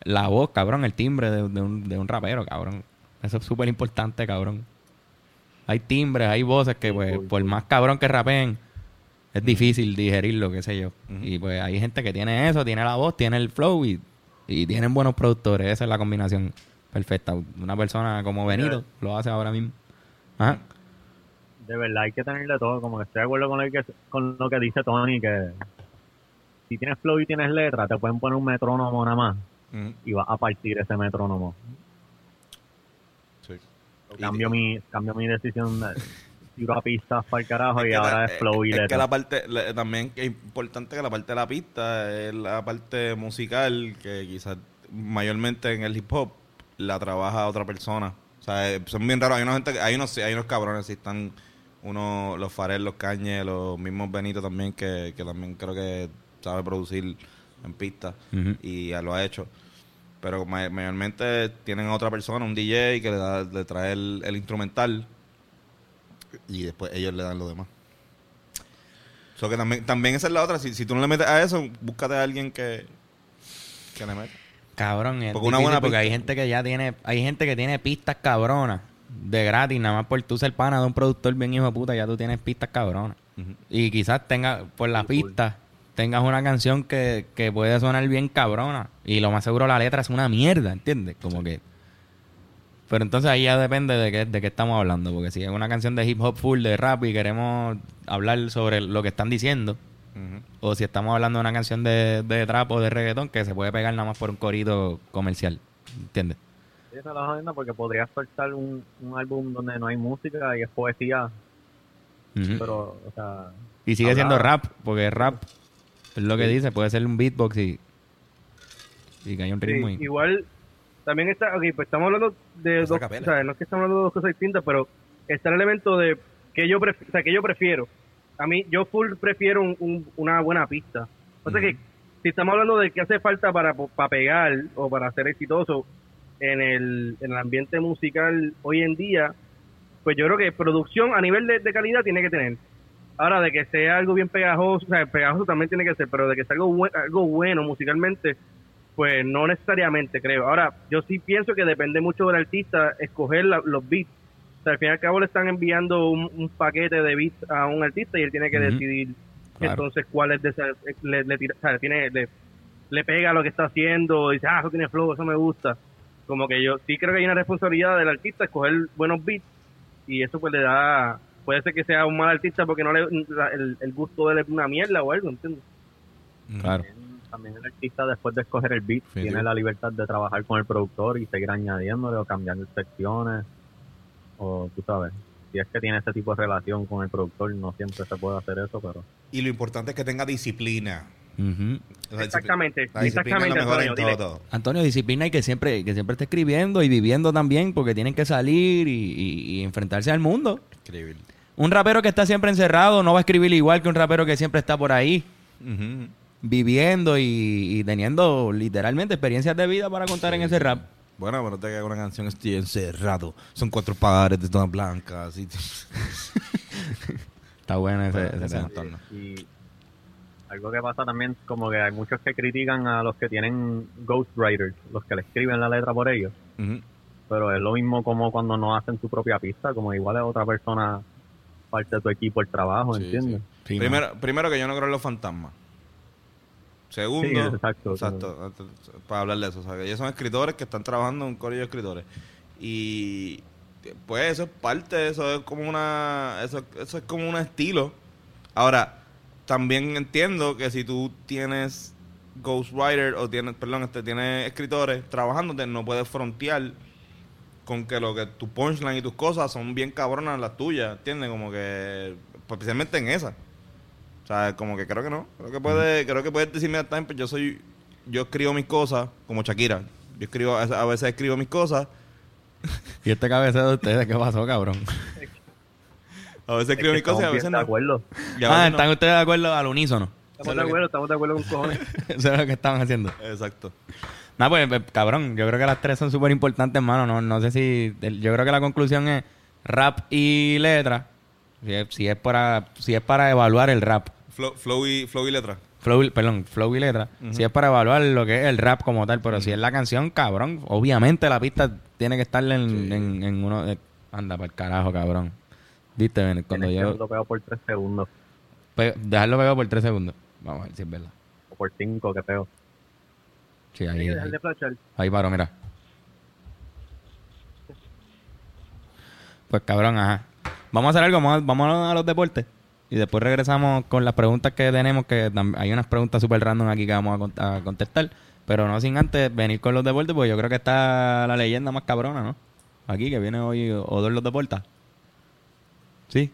la voz, cabrón, el timbre de, de un, de un rapero, cabrón. Eso es súper importante, cabrón. Hay timbres, hay voces que, pues, Uy, por uy. más cabrón que rapeen, es difícil digerirlo, qué sé yo. Y pues hay gente que tiene eso, tiene la voz, tiene el flow y, y tienen buenos productores. Esa es la combinación perfecta. Una persona como Benito lo hace ahora mismo. Ajá. De verdad hay que tener de todo. Como que estoy de acuerdo con lo que, con lo que dice Tony, que si tienes flow y tienes letra, te pueden poner un metrónomo nada más y vas a partir ese metrónomo. Cambio mi, cambio mi decisión de tiro a pistas para el carajo y que ahora la- es flow y es que la parte también es importante que la parte de la pista es la parte musical que quizás mayormente en el hip hop la trabaja otra persona. O sea eh, son bien raros. Hay una gente hay unos hay unos cabrones si están uno los Farel los Cañes los mismos Benito también que, que también creo que sabe producir en pista y ya lo ha hecho pero ma- mayormente tienen a otra persona un DJ que le, da, le trae el, el instrumental y después ellos le dan lo demás. So que también, también esa es la otra. Si, si tú no le metes a eso, búscate a alguien que, que le meta. Cabrón, es Porque una buena porque hay gente que ya tiene, hay gente que tiene pistas cabronas de gratis, nada más por tú ser pana de un productor bien hijo de puta, ya tú tienes pistas cabronas. Y quizás tenga, por la pista, tengas una canción que, que puede sonar bien cabrona. Y lo más seguro la letra es una mierda, ¿entiendes? Como que. Pero entonces ahí ya depende de qué, de qué estamos hablando. Porque si es una canción de hip hop full, de rap, y queremos hablar sobre lo que están diciendo, o si estamos hablando de una canción de, de trap o de reggaetón que se puede pegar nada más por un corito comercial. ¿Entiendes? Esa la porque podrías soltar un, un álbum donde no hay música y es poesía, pero, o sea, y sigue siendo rap, porque rap es lo que dice, puede ser un beatbox y, y que haya un Sí, ritmo. y- igual también está, ok, pues estamos hablando de dos, o sea, no es que estamos hablando de dos cosas distintas, pero está el elemento de que yo, pref- o sea, que yo prefiero. A mí, yo full prefiero un- un- una buena pista. O sea que, si estamos hablando de qué hace falta para, para pegar o para ser exitoso en el, en el ambiente musical hoy en día, pues yo creo que producción a nivel de, de calidad tiene que tener. Ahora, de que sea algo bien pegajoso, o sea, pegajoso también tiene que ser, pero de que sea algo, bue- algo bueno musicalmente, pues no necesariamente creo. Ahora, yo sí pienso que depende mucho del artista escoger la- los beats. O sea, al fin y al cabo le están enviando un, un paquete de beats a un artista y él tiene que decidir Claro. entonces cuál es de esa- le, le tira- o sea, tiene, le, le pega lo que está haciendo y dice, ah, eso tiene flow, eso me gusta. Como que yo sí creo que hay una responsabilidad del artista escoger buenos beats y eso pues le da, puede ser que sea un mal artista porque no le, la- el, el gusto de él es una mierda o algo, ¿entiendes? Claro. también, también el artista después de escoger el beat tiene la libertad de trabajar con el productor y seguir añadiéndole o cambiando secciones o tú sabes si es que tiene ese tipo de relación con el productor no siempre se puede hacer eso pero Y lo importante es que tenga disciplina. Sea, Exactamente, la disciplina es lo exactamente, mejor en Antonio, todo, dile. todo. Antonio, disciplina y que siempre, que siempre esté escribiendo y viviendo también, porque tienen que salir y, y- y enfrentarse al mundo. Escribir. Un rapero que está siempre encerrado no va a escribir igual que un rapero que siempre está por ahí, viviendo y, y teniendo literalmente experiencias de vida para contar en ese rap. Bueno, pero te que una canción estoy encerrado. Son cuatro pares de todas blancas. Y... Está bueno ese, Bueno, ese ese tema. entorno. Y algo que pasa también, como que hay muchos que critican a los que tienen ghostwriters, los que le escriben la letra por ellos. Pero es lo mismo como cuando no hacen su propia pista, como igual es otra persona parte de tu equipo el trabajo, Sí, ¿entiendes? Sí, primero, primero que yo no creo en los fantasmas. Segundo, Sí, exacto. exacto, para hablar de eso. O sea, que ellos son escritores que están trabajando en un colegio de escritores. Y pues eso es parte, eso es como una, eso, eso es como un estilo. Ahora, también entiendo que si tú tienes ghostwriter o tienes, perdón, este, tienes escritores trabajándote, no puedes frontear con que lo que tu punchline y tus cosas son bien cabronas las tuyas, ¿entiendes? Como que, pues, especialmente en esa. O sea, como que creo que no. Creo que puede, creo que puedes decirme time, pues yo soy, yo escribo mis cosas como Shakira. Yo escribo, a veces escribo mis cosas, ¿Y este cabeceo de ustedes qué pasó, cabrón? a veces escribo mis Es que cosas y a estamos veces no. de acuerdo. Ah, no. ¿están ustedes de acuerdo al unísono? Estamos de acuerdo, estamos de acuerdo con cojones. Eso es lo que estaban haciendo. Exacto. Nah, pues, pues, cabrón, yo creo que las tres son súper importantes, hermano. No, no sé si... Yo creo que la conclusión es rap y letra. Si es, si es para, si es para evaluar el rap. Flow, flow, y, flow y letra. Flow, perdón, flow y letra. Si es para evaluar lo que es el rap como tal. Pero si es la canción, cabrón, obviamente la pista tiene que estar en, Sí. en, en uno... de- anda, para el carajo, cabrón. Viste, ven, cuando Tienes yo... haberlo pegado por tres segundos, pe- dejarlo pegado por tres segundos. Vamos a ver si es verdad. o por cinco, que pego. Sí, ahí, ahí, paro, mira. Pues cabrón, ajá. Vamos a hacer algo, vamos a, vamos a los deportes. Y después regresamos con las preguntas que tenemos, que hay unas preguntas súper random aquí que vamos a, con- a contestar. Pero no sin antes venir con los deportes, porque yo creo que está la leyenda más cabrona, ¿no? Aquí, que viene hoy Odor los deportes. ¿Sí?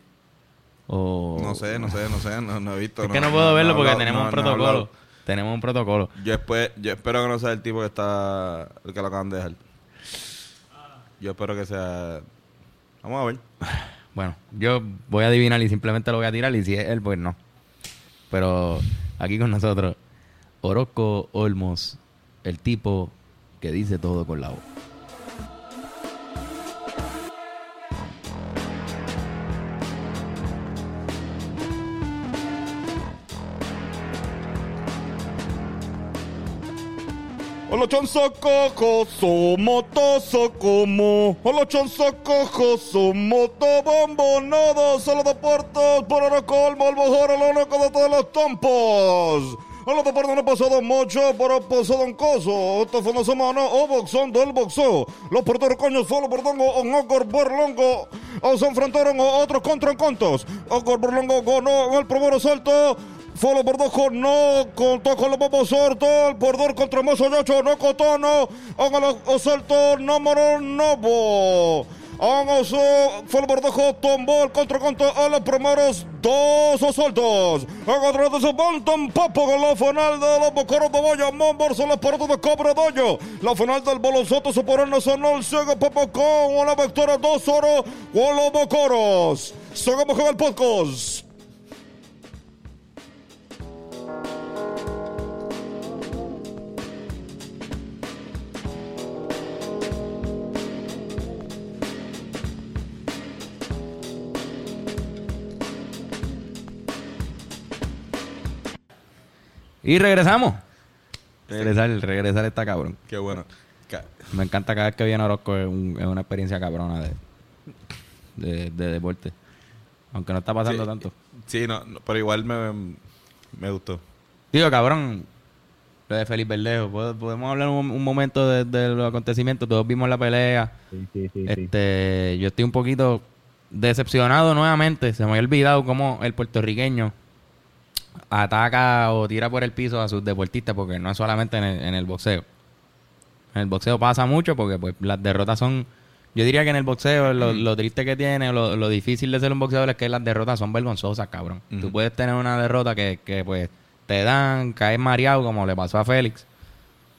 O... No sé, no sé, no sé, no, no he visto. Es que no puedo verlo porque hablado, tenemos no- un no protocolo. Tenemos un protocolo. Yo, espe- yo espero que no sea el tipo que está, el que lo acaban de dejar. Yo espero que sea... Vamos a ver. Bueno, yo voy a adivinar y simplemente lo voy a tirar y si es él, pues no. Pero aquí con nosotros, Orozco Olmos, el tipo que dice todo con la voz. Hola chanzacojo, somos como. Hola chanzacojo, somos bombonados. Solo deportes por ahora colmo, el mejor, el único de todos los tiempos. A los deportes no ha pasado mucho, pero ha pasado un caso. Este fin de semana, o boxando el boxeo. Los puertorriqueños fueron Berlongo en Ogor Berlongo. Se enfrentaron a otros contrincantes. Ogor Berlongo ganó en el primer asalto. Folo Bordojo no contó con la bomba sorta. El perdedor contra Mazo Yacho no contano. En el asalto número 9. En ese Folo Bordojo tomó el contra contra en los primeros dos asaltos. En otra de ese Bantam Papo en la final de los Bocaros de Bayamón versus los Parados de Cabredoño. La final del baloncesto superior nacional sigue Papo con una victoria 2-0 con los Bocaros. Seguimos con el podcast. Y regresamos. Regresar, regresar está cabrón. Qué bueno. Me encanta cada vez que viene Orozco, es, un- es una experiencia cabrona de, de, de deporte. Aunque no está pasando Sí. tanto. Sí, no, no, pero igual me, me gustó. Digo, cabrón, lo de Felipe Verdejo. ¿pod- Podemos hablar un, un momento de, de los acontecimientos. Todos vimos la pelea. Sí, sí, sí. sí. Este, yo estoy un poquito decepcionado nuevamente. Se me había olvidado cómo el puertorriqueño ataca o tira por el piso a sus deportistas, porque no es solamente en el, en el boxeo. En el boxeo pasa mucho porque pues las derrotas son... Yo diría que en el boxeo lo, lo triste que tiene, lo, lo difícil de ser un boxeador es que las derrotas son vergonzosas, cabrón. Tú puedes tener una derrota que, que pues te dan, caes mareado como le pasó a Félix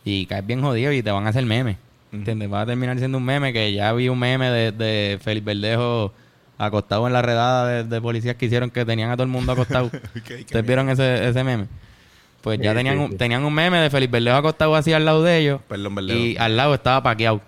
y caes bien jodido y te van a hacer meme. ¿Entiendes? Va a terminar siendo un meme que ya vi un meme de, de Félix Verdejo acostado en la redada de, de policías que hicieron que tenían a todo el mundo acostado. ¿Ustedes vieron ese, ese meme? Pues ya Sí, tenían, sí, un, sí. tenían un meme de Félix Verdejo acostado así al lado de ellos. Perdón, Verdejo. Y al lado estaba paqueado.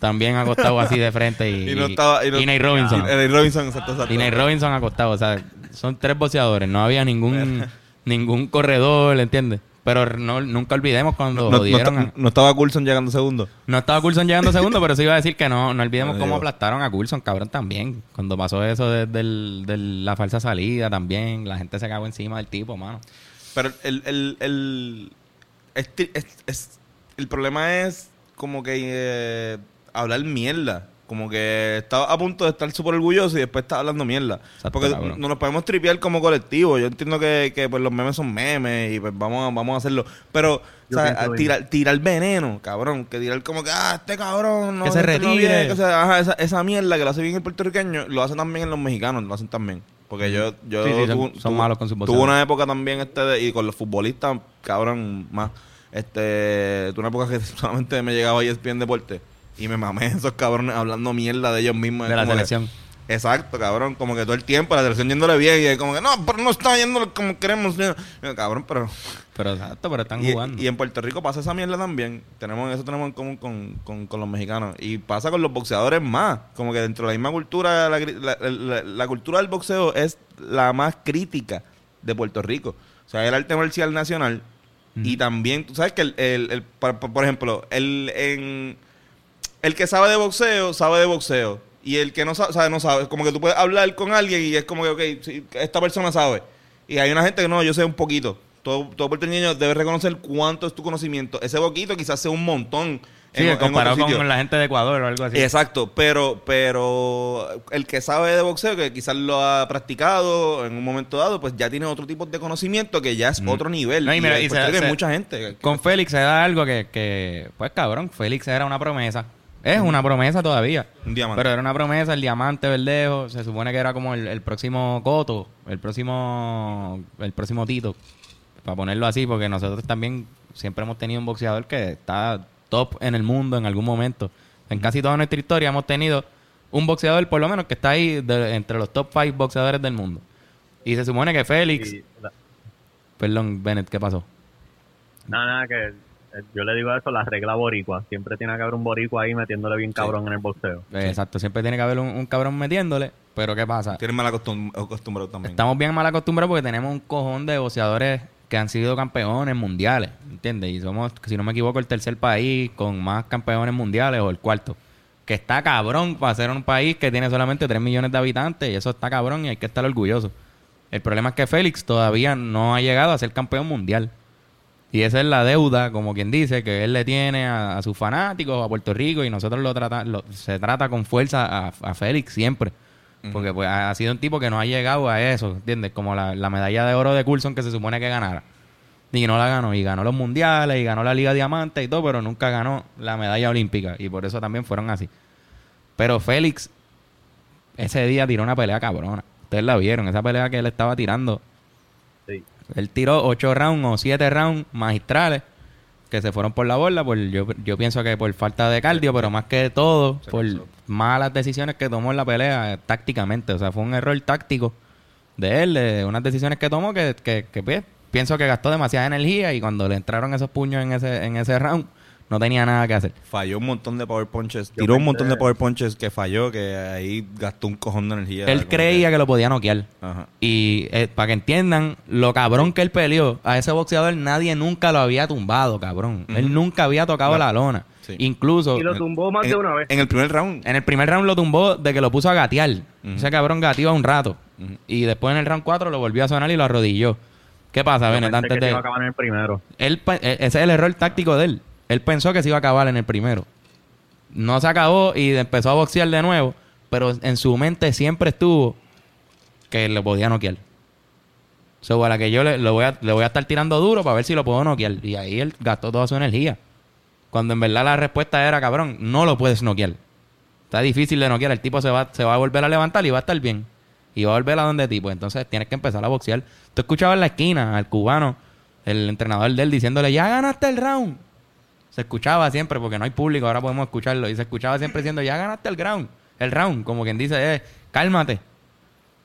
También acostado así de frente. Y, Y no estaba- y no- y Nate Robinson. Y- Nate Robinson, exacto, exacto. Y Nate Robinson acostado. O sea, son tres boxeadores. No había ningún ningún corredor, ¿entiendes? Pero no, nunca olvidemos cuando No, no, jodieron. a- no estaba Coulson llegando segundo. no estaba Coulson llegando segundo, pero sí iba a decir que no, no olvidemos cómo aplastaron a Coulson, cabrón, también. Cuando pasó eso de, de la falsa salida también, la gente se cagó encima del tipo, mano. Pero el, el, el, es tri- es- es- el problema es como que eh, hablar mierda. Como que estaba a punto de estar súper orgulloso y después está hablando mierda. Exacto, Porque cabrón. no nos podemos tripear como colectivo. Yo entiendo que, que pues, los memes son memes y pues vamos a, vamos a hacerlo. Pero, Yo o sea, tirar, tirar veneno, cabrón. Que tirar como que, ah, este cabrón. No, Que se este no retire. viene, que se- ajá, esa, esa mierda que lo hace bien el puertorriqueño, lo hacen también en los mexicanos, lo hacen también. Porque yo, yo Sí, sí, son- malos con sus Tuve una época también este de- y con los futbolistas, cabrón, más. Este, tuve una época que solamente me llegaba ahí ESPN Deporte y me mamé esos cabrones hablando mierda de ellos mismos. De la que- selección. exacto, cabrón, como que todo el tiempo la selección yéndole bien y es como que no, pero no está yéndole como queremos. Yo, Cabrón, pero Pero exacto, pero están y, jugando. y en Puerto Rico pasa esa mierda también. Tenemos eso tenemos en común con, con- con los mexicanos. Y pasa con los boxeadores más. Como que dentro de la misma cultura, la, la- la- la cultura del boxeo es la más crítica de Puerto Rico. O sea, el arte marcial nacional. Y también, tú sabes que el, el- el- por ejemplo, el, en, el que sabe de boxeo, sabe de boxeo. Y el que no sabe, sabe, no sabe. Como que tú puedes hablar con alguien y es como que, ok, sí, esta persona sabe. Y hay una gente que no, yo sé un poquito. Todo, todo puertorriqueño debe reconocer cuánto es tu conocimiento. Ese poquito quizás sea un montón. Sí, en- comparado con la gente de Ecuador o algo así. Exacto, pero, pero el que sabe de boxeo, que quizás lo ha practicado en un momento dado, pues ya tiene otro tipo de conocimiento que ya es otro nivel. No, y mira, se- hay mucha gente. que- Con Félix se da algo que, que, pues cabrón, Félix era una promesa. Es una promesa todavía. Un diamante. Pero era una promesa, el diamante verdejo. Se supone que era como el, el próximo Coto, el próximo, el próximo Tito. Para ponerlo así, porque nosotros también siempre hemos tenido un boxeador que está top en el mundo en algún momento. En casi toda nuestra historia hemos tenido un boxeador, por lo menos, que está ahí de- entre los top 5 boxeadores del mundo. Y se supone que Félix. La- Perdón, Bennett, ¿qué pasó? nada, nada, que yo le digo eso, la regla boricua. Siempre tiene que haber un boricua ahí metiéndole bien cabrón en el boxeo. Eh, Exacto, siempre tiene que haber un, un cabrón metiéndole. Pero ¿qué pasa? Tienen mal acostum- acostumbrado también. Estamos bien mal acostumbrados porque tenemos un cojón de boxeadores que han sido campeones mundiales, ¿entiendes? Y somos, si no me equivoco, el tercer país con más campeones mundiales o el cuarto. Que está cabrón para ser un país que tiene solamente 3 millones de habitantes y eso está cabrón y hay que estar orgulloso. El problema es que Félix todavía no ha llegado a ser campeón mundial. Y esa es la deuda, como quien dice, que él le tiene a, a sus fanáticos, a Puerto Rico, y nosotros lo trata, lo- se trata con fuerza a, a Félix siempre. Porque pues ha ha sido un tipo que no ha llegado a eso, ¿entiendes? Como la, la medalla de oro de Coulson que se supone que ganara. Y no la ganó. Y ganó los mundiales, y ganó la Liga Diamante y todo, pero nunca ganó la medalla olímpica. Y por eso también fueron así. Pero Félix, ese día tiró una pelea cabrona. Ustedes la vieron, esa pelea que él estaba tirando. Sí. Él tiró ocho rounds o siete rounds magistrales que se fueron por la borda. Por, yo, yo pienso que por falta de cardio, pero más que todo, Se por cansó. malas decisiones que tomó en la pelea eh, tácticamente. O sea, fue un error táctico de él, de unas decisiones que tomó que, que, que, pues, pienso que gastó demasiada energía y cuando le entraron esos puños en ese, en ese round, no tenía nada que hacer. Falló un montón de power punches. Yo Tiró un montón de power punches que falló, que ahí gastó un cojón de energía. Él creía que lo podía noquear. Ajá. Y eh, para que entiendan, lo cabrón que él peleó, a ese boxeador nadie nunca lo había tumbado, cabrón. Él nunca había tocado No. la lona. Sí. Incluso Y lo tumbó más en, de una vez. En el primer round. en el primer round lo tumbó de que lo puso a gatear. Ese cabrón gateó un rato. Y después en el round 4 lo volvió a sonar y lo arrodilló. ¿Qué pasa, Bennett? Antes que se de... iba a acabar en el primero. Él, e- ese es el error táctico de él. Él pensó que se iba a acabar en el primero. No se acabó y empezó a boxear de nuevo, pero en su mente siempre estuvo que le podía noquear. So, a la que yo le, voy a, a estar tirando duro para ver si lo puedo noquear. Y ahí él gastó toda su energía. Cuando en verdad la respuesta era, cabrón, no lo puedes noquear. Está difícil de noquear. El tipo se va, se va a volver a levantar y va a estar bien. y va a volver a donde ti. Pues entonces tienes que empezar a boxear. Tú escuchabas en la esquina al cubano, el entrenador de él, diciéndole, ya ganaste el round. Se escuchaba siempre, porque no hay público, ahora podemos escucharlo. Y se escuchaba siempre diciendo, ya ganaste el round. El round, como quien dice, eh, cálmate.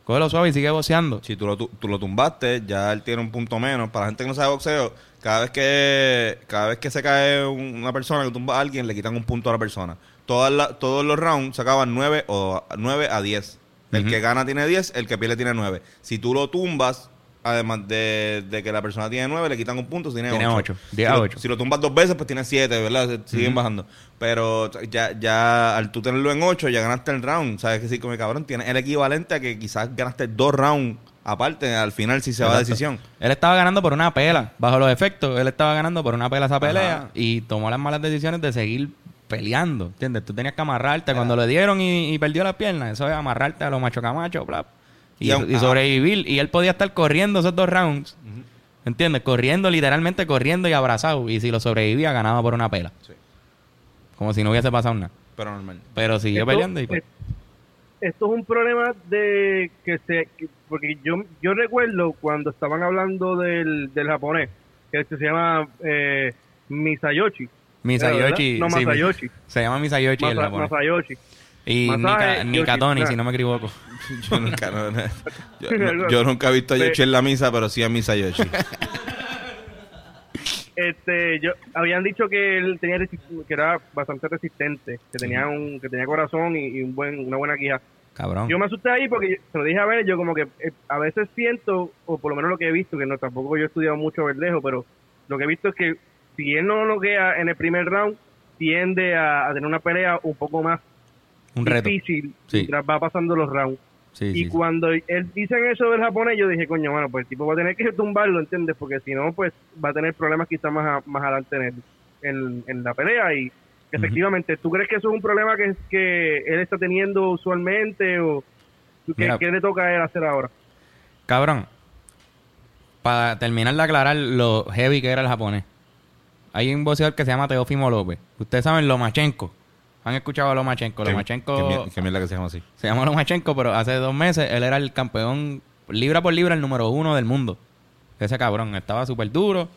Cógelo suave y sigue boxeando. Si tú lo, tú lo tumbaste, ya él tiene un punto menos. Para la gente que no sabe boxeo, cada vez que cada vez que se cae un- una persona que tumba a alguien, le quitan un punto a la persona. Todas la- todos los rounds se acaban 9 o 9 a 10. El que gana tiene 10, el que pierde tiene 9. Si tú lo tumbas, además de, de que la persona tiene 9, le quitan un punto, tiene 8. Tiene ocho, 10 a si, lo- ocho. si lo tumbas dos veces, pues tiene 7, ¿verdad? Se- Siguen bajando. Pero ya, ya al tú tenerlo en 8, ya ganaste el round. ¿Sabes qué? Sí, como cabrón, tiene el equivalente a que quizás ganaste dos rounds aparte al final si se va a decisión. Él estaba ganando por una pela, bajo los efectos. Él estaba ganando por una pela esa pelea Ajá. y tomó las malas decisiones de seguir peleando. ¿Entiendes? Tú tenías que amarrarte. Cuando le dieron y, y perdió las piernas, eso es amarrarte a los macho camacho, bla. Y, y sobrevivir. Y él podía estar corriendo esos dos rounds. ¿Entiendes? Corriendo, literalmente corriendo y abrazado. Y si lo sobrevivía, ganaba por una pela. Sí. Como si no hubiese pasado nada. Pero normal. Pero siguió Esto- peleando y pues, es- esto es un problema de que se que- porque yo yo recuerdo cuando estaban hablando del, del japonés que se llama eh, Misayoshi Misayoshi. no sí, Masayoshi se llama Misayoshi el Masa- japonés. Masayoshi Y Masaje Nikatoni, Yoshida. si no me equivoco. Yo nunca, no- no- yo, no- yo nunca he visto a Yoshi en la misa, pero sí a misa Yoshi. este yo habían dicho que él tenía que era bastante resistente que tenía un que tenía corazón y, y un buen una buena quija Cabrón. yo me asusté ahí porque se lo dije a ver yo como que eh, a veces siento o por lo menos lo que he visto que no tampoco yo he estudiado mucho verdejo pero lo que he visto es que si él no lo queda en el primer round tiende a, a tener una pelea un poco más Un reto. difícil Sí. mientras va pasando los rounds Sí, y sí, cuando él dicen eso del japonés, yo dije, coño, bueno, pues el tipo va a tener que tumbarlo, ¿entiendes? Porque si no, pues va a tener problemas quizás más, a- más adelante en, el- en, en la pelea. Y efectivamente, ¿tú crees que eso es un problema que, que él está teniendo usualmente o qué, Mira. qué le toca a él hacer ahora? Cabrón, para terminar de aclarar lo heavy que era el japonés, hay un boxeador que se llama Teófimo López. Ustedes saben Lomachenko. ¿Han escuchado a Lomachenko? ¿Qué- Lomachenko qué qué mierda que se llama así? se llama Lomachenko, pero hace dos meses él era el campeón libra por libra, el número uno del mundo. Ese cabrón estaba súper duro.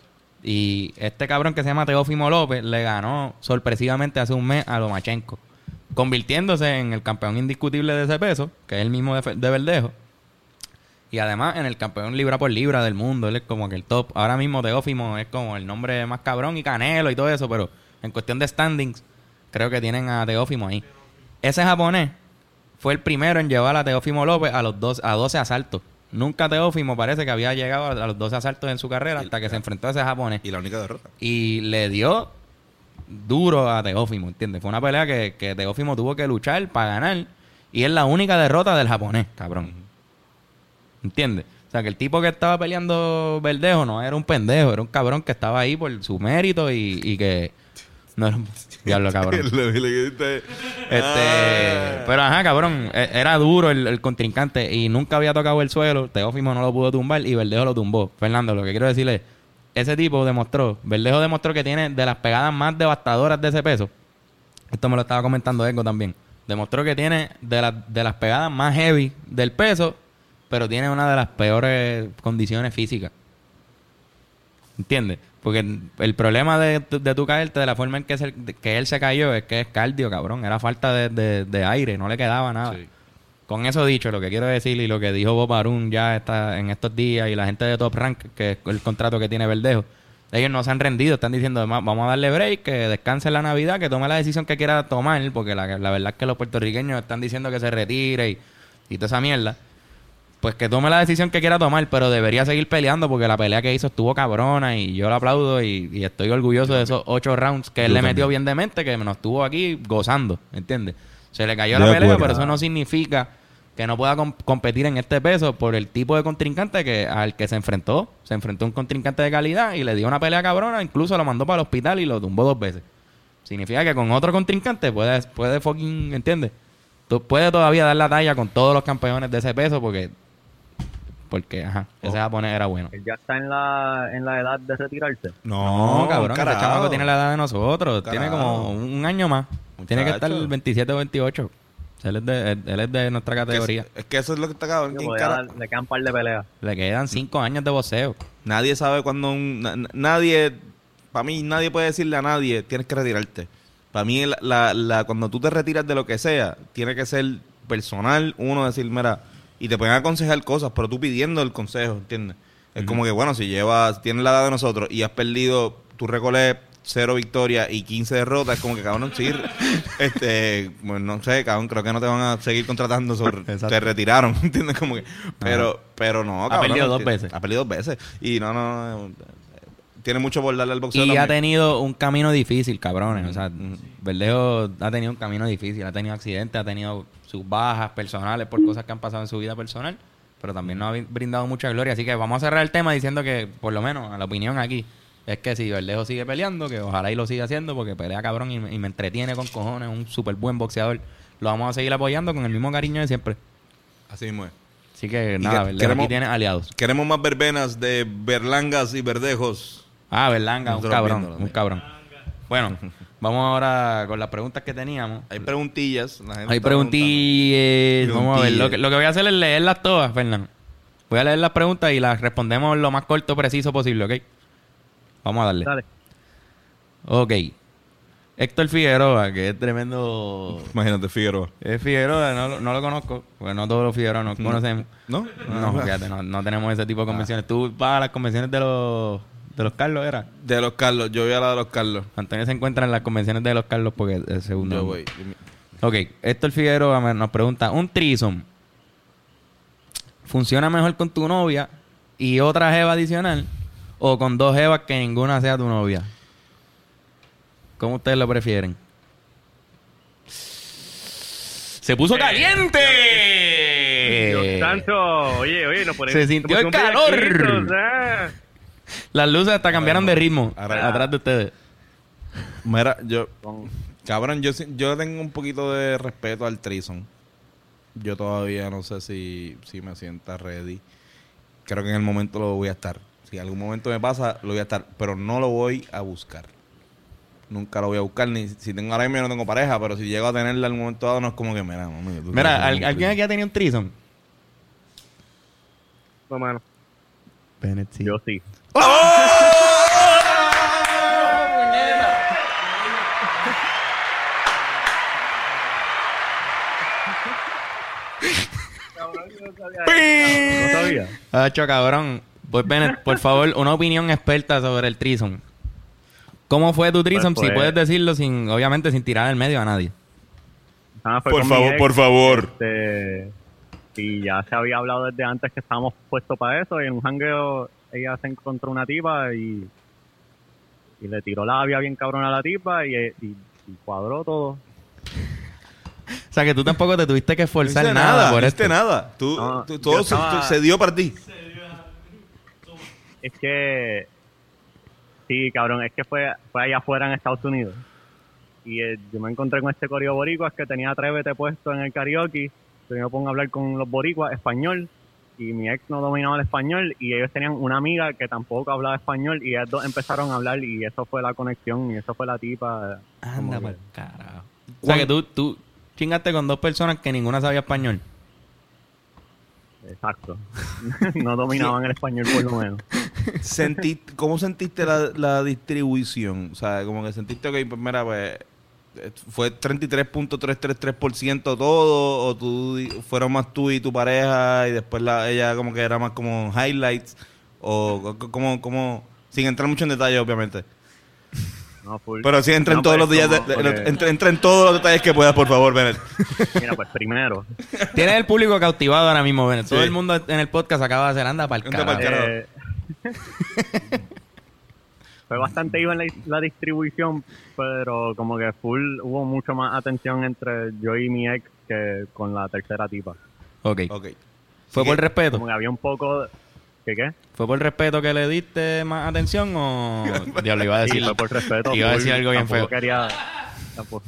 Y este cabrón que se llama Teófimo López le ganó sorpresivamente hace un mes a Lomachenko, convirtiéndose en el campeón indiscutible de ese peso, que es el mismo de, de Verdejo. Y además en el campeón libra por libra del mundo, él es como que el top. Ahora mismo Teófimo es como el nombre más cabrón y Canelo y todo eso, pero en cuestión de standings, creo que tienen a Teófimo ahí. Ese japonés fue el primero en llevar a Teófimo López a los dos, a 12 asaltos. Nunca Teófimo parece que había llegado a los 12 asaltos en su carrera hasta que se enfrentó a ese japonés. Y la única derrota. Y le dio duro a Teófimo, ¿entiendes? Fue una pelea que, que Teófimo tuvo que luchar para ganar. Y es la única derrota del japonés, cabrón. ¿Entiendes? O sea, que el tipo que estaba peleando Verdejo no era un pendejo, era un cabrón que estaba ahí por su mérito y, y que... No era un... Diablo, cabrón. Este, Ah. pero ajá, cabrón, e- era duro el, el contrincante y nunca había tocado el suelo. Teófimo no lo pudo tumbar y Verdejo lo tumbó. Fernando, lo que quiero decirle, ese tipo demostró, Verdejo demostró que tiene de las pegadas más devastadoras de ese peso. Esto me lo estaba comentando Eco también. Demostró que tiene de, las de las pegadas más heavy del peso, pero tiene una de las peores condiciones físicas. ¿Entiendes? Porque el problema de, tu- de tu caerte de la forma en que, se- que él se cayó es que es cardio, cabrón. Era falta de, de- de aire, no le quedaba nada. Sí. Con eso dicho, lo que quiero decir y lo que dijo Bob Arum ya está en estos días y la gente de Top Rank, que es el contrato que tiene Verdejo, ellos no se han rendido, están diciendo, "Ma- vamos a darle break, que descanse la Navidad, que tome la decisión que quiera tomar, porque la, la verdad es que los puertorriqueños están diciendo que se retire y, y toda esa mierda. Pues que tome la decisión que quiera tomar, pero debería seguir peleando porque la pelea que hizo estuvo cabrona y yo lo aplaudo y, y estoy orgulloso de esos ocho rounds que él Yo le metió bien de mente, que nos estuvo aquí gozando, ¿entiendes? Se le cayó De la pelea, acuerdo. pero eso no significa que no pueda com- competir en este peso por el tipo de contrincante que al que se enfrentó. Se enfrentó a un contrincante de calidad y le dio una pelea cabrona, incluso lo mandó para el hospital y lo tumbó dos veces. Significa que con otro contrincante puede, puede fucking, ¿entiendes? Tú puedes todavía dar la talla con todos los campeones de ese peso porque, porque, ajá, ese japonés era bueno. Él ya está en la, en la edad de retirarse. No, cabrón, ese chamaco tiene la edad de nosotros. Tiene como un, año más. Tiene que estar Muchacho. el 27 o 28. Él es de, él, él es de nuestra es, categoría. es que eso es lo que está cabrón. ¿Quién Podía cara- le quedan un par de peleas. Le quedan cinco años de boxeo. Nadie sabe cuándo un... na- na- nadie... Para mí, nadie puede decirle a nadie, tienes que retirarte. Para mí, la, la- la- cuando tú te retiras de lo que sea, tiene que ser personal, uno decir, mira, y te pueden aconsejar cosas, pero tú pidiendo el consejo, ¿entiendes? Es como que, bueno, si llevas, tienes la edad de nosotros y has perdido, tu récord es cero victorias y 15 derrotas, es como que, cabrón, sí, este, bueno, no sé, cabrón, creo que no te van a seguir contratando, sobre, te retiraron, ¿entiendes? Como que, pero, pero no, Ha cabrón. perdido dos veces. Ha perdido dos veces. Y no, no, no, tiene mucho por darle al boxeo Y ha tenido un camino difícil, cabrones. O sea. Verdejo ha tenido un camino difícil. Ha tenido accidentes, ha tenido sus bajas personales por cosas que han pasado en su vida personal. Pero también nos ha brin- brindado mucha gloria. Así que vamos a cerrar el tema diciendo que, por lo menos, a la opinión aquí, es que si Verdejo sigue peleando, que ojalá y lo siga haciendo, porque pelea cabrón y, me- y me entretiene con cojones. Un súper buen boxeador. Lo vamos a seguir apoyando con el mismo cariño de siempre. Así mismo es. Así que nada, que- queremos- aquí tiene aliados. Queremos más verbenas de berlangas y verdejos. Ah, Berlanga, un cabrón, un cabrón. Bueno, vamos ahora con las preguntas que teníamos. Hay preguntillas. la gente Hay preguntillas. Vamos a ver. Lo que, lo que voy a hacer es leerlas todas, Fernando. Voy a leer las preguntas y las respondemos lo más corto preciso posible, ¿ok? Vamos a darle. Dale. Ok. Héctor Figueroa, que es tremendo... Imagínate, Figueroa. Es Figueroa, no, lo- no lo conozco, porque no todos los Figueroa nos conocemos. ¿No? No, fíjate, no, no tenemos ese tipo de convenciones. Tú vas a las convenciones de los, de los Carlos, ¿era? De los Carlos. Yo voy a la de los Carlos. Antonio se encuentra en las convenciones de los Carlos porque es el segundo. Yo voy. Ok, Héctor Figueroa nos pregunta, ¿un trisom funciona mejor con tu novia y otra jeva adicional o con dos jevas que ninguna sea tu novia? ¿Cómo ustedes lo prefieren? ¡Se puso caliente! Dios santo, oye, oye, nos ponemos. Se sintió el calor. ah. Las luces hasta cambiaron de ritmo Ahora- atrás de ustedes. Mira, yo... Cabrón, yo, sí- yo tengo un poquito de respeto al Trison. Yo todavía no sé si, si me sienta ready. Creo que en el momento lo voy a estar. Si en algún momento me pasa, lo voy a estar. Pero no lo voy a buscar. Nunca lo voy a buscar. Ni si tengo ahora mismo yo no tengo pareja, pero si llego a tenerla en algún momento dado, no es como que, mira, mami, tú quieres Mira, tener ¿al- un ¿alguien aquí ha tenido un trison? No, mano. Bennett, sí. Yo sí. No sabía. Hacho, cabrón. Pues Bennett, por favor, una opinión experta sobre el trison. ¿Cómo fue tu trison? Pues si puedes decirlo sin, obviamente, sin tirar el medio a nadie. Ah, Por con mi favor, por favor. Y ya se había hablado desde antes que estábamos puestos para eso. Y en un jangueo ella se encontró una tipa y, y le tiró la labia bien cabrón a la tipa y, y- y cuadró todo. O sea, que tú tampoco te tuviste que No esforzar hice nada, por no esto. nada. Tú, No, tú- yo todo se, estaba- se dio para ti. Es que, sí, cabrón, es que fue, fue allá afuera en Estados Unidos. Y eh, yo me encontré con este coreo boricuas que tenía Atrévete puesto en el karaoke. Yo me pongo a hablar con los boricuas español y mi ex no dominaba el español y ellos tenían una amiga que tampoco hablaba español y ellos dos empezaron a hablar y eso fue la conexión y eso fue la tipa. Anda por carajo. O sea, que tú, tú chingaste con dos personas que ninguna sabía español. Exacto. no dominaban el español por lo menos. Sentí- ¿Cómo sentiste la, la distribución? O sea, como que sentiste que, pues, mira, pues, fue 33.333% todo, o tú fueron más tú y tu pareja, y después la, ella como que era más como highlights, o co- co- como, como, sin entrar mucho en detalle, obviamente. No, full. Pero sí entra en todos pues, los días, de- entra, entra en todos los detalles que puedas, por favor, Bennett. Mira, pues primero, Tienes el público cautivado ahora mismo, Bennett. Todo Sí. el mundo en el podcast acaba de hacer anda para el Anda pa'l carajo. carajo. Eh, fue bastante iba en la, la distribución, pero como que full hubo mucho más atención entre yo y mi ex que con la tercera tipa. Ok. Ok. ¿Fue Así por respeto? Como que había un poco... ¿Qué qué? ¿Fue por respeto que le diste más atención o...? Diablo, iba a Sí, decir... fue por respeto. Iba a decir algo bien tampoco feo. Quería, tampoco.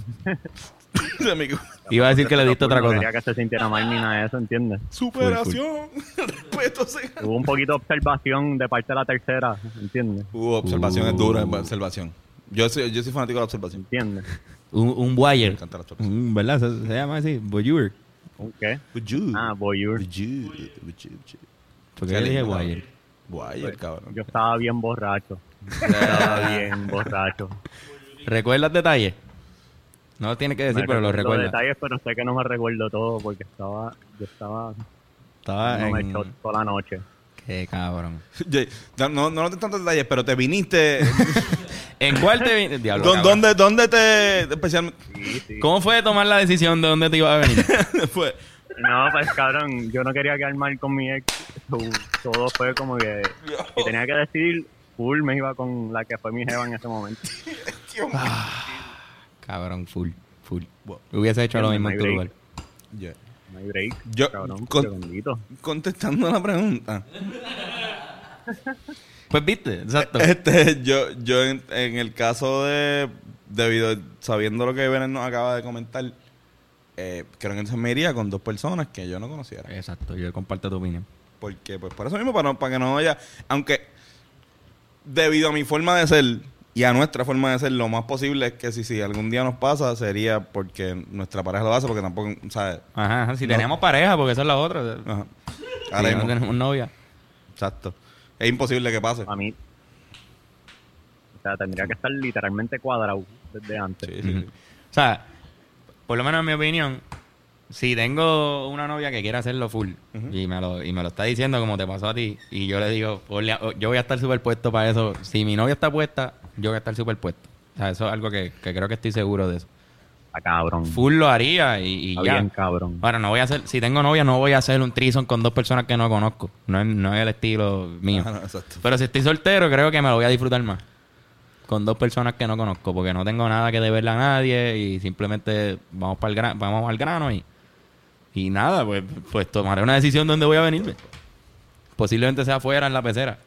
Iba a decir que le diste otra cosa. quería que se sintiera mal ni nada de eso, ¿entiendes? Superación, respeto. sí. Hubo un poquito de observación de parte de la tercera, ¿entiendes? Uh, observación es dura, observación. Yo soy, yo soy fanático de la observación. ¿Entiendes? Un, un Me wire. Un- ¿Verdad? Se, se llama así, voyeur. ¿Un qué? Bujú. Ah, voyeur. Bujú. ¿Por Qué le dije lindo, wire? Guay, cabrón. Yo estaba bien borracho. Estaba bien borracho. ¿Recuerdas detalles? No lo tienes que decir, Me pero lo recuerdo detalles, pero sé que no me recuerdo todo porque estaba, yo estaba, Estaba no me en... echó toda la noche. Qué cabrón. No, no, no te tantos detalles, pero te viniste. ¿En cuál te vin- Diablo, ¿Dó- cabrón. ¿Dónde, ¿Dónde te especialmente Sí, sí. ¿Cómo fue tomar la decisión de dónde te ibas a venir? fue? No, pues cabrón, yo no quería quedar mal con mi ex. todo fue como que si tenía que decidir, full me iba con la que fue mi jeva en ese momento. Cabrón, full, full. Hubiese hecho lo No mismo en tu break. lugar. Ye- No hay break. Yo- cabrón, con-. Contestando la pregunta. Pues viste, exacto. Este, yo, yo en, en el caso de, debido, sabiendo lo que Benet nos acaba de comentar, eh, creo que entonces me iría con dos personas que yo no conociera. Exacto, yo comparto tu opinión. Porque, pues, por eso mismo, para, no- para que no haya, aunque debido a mi forma de ser y a nuestra forma de ser, lo más posible es que si, si algún día nos pasa, sería porque nuestra pareja lo hace, porque tampoco, ¿sabes? Ajá, ajá, si No. tenemos pareja, porque esa es la otra. Ajá. Si no tenemos novia. exacto. Es imposible que pase. A mí, o sea, tendría que estar literalmente cuadrado desde antes. Sí, sí. O sea, por lo menos en mi opinión, si tengo una novia que quiere hacerlo full y, me lo, y me lo está diciendo como te pasó a ti, y yo le digo, "Ponle a- yo voy a estar superpuesto para eso. Si mi novia está puesta, yo voy a estar superpuesto. O sea, eso es algo que, que creo que estoy seguro de eso. Está cabrón. Full lo haría y, y Está ya. bien cabrón. Ahora, no voy a hacer, si tengo novia, no voy a hacer un trison con dos personas que no conozco. No es, no es el estilo mío. No, exacto. Pero si estoy soltero, creo que me lo voy a disfrutar más. Con dos personas que no conozco, porque no tengo nada que deberle a nadie y simplemente vamos para el gran, vamos al grano y, y nada, pues, pues tomaré una decisión donde voy a venirme. Posiblemente sea afuera en la pecera.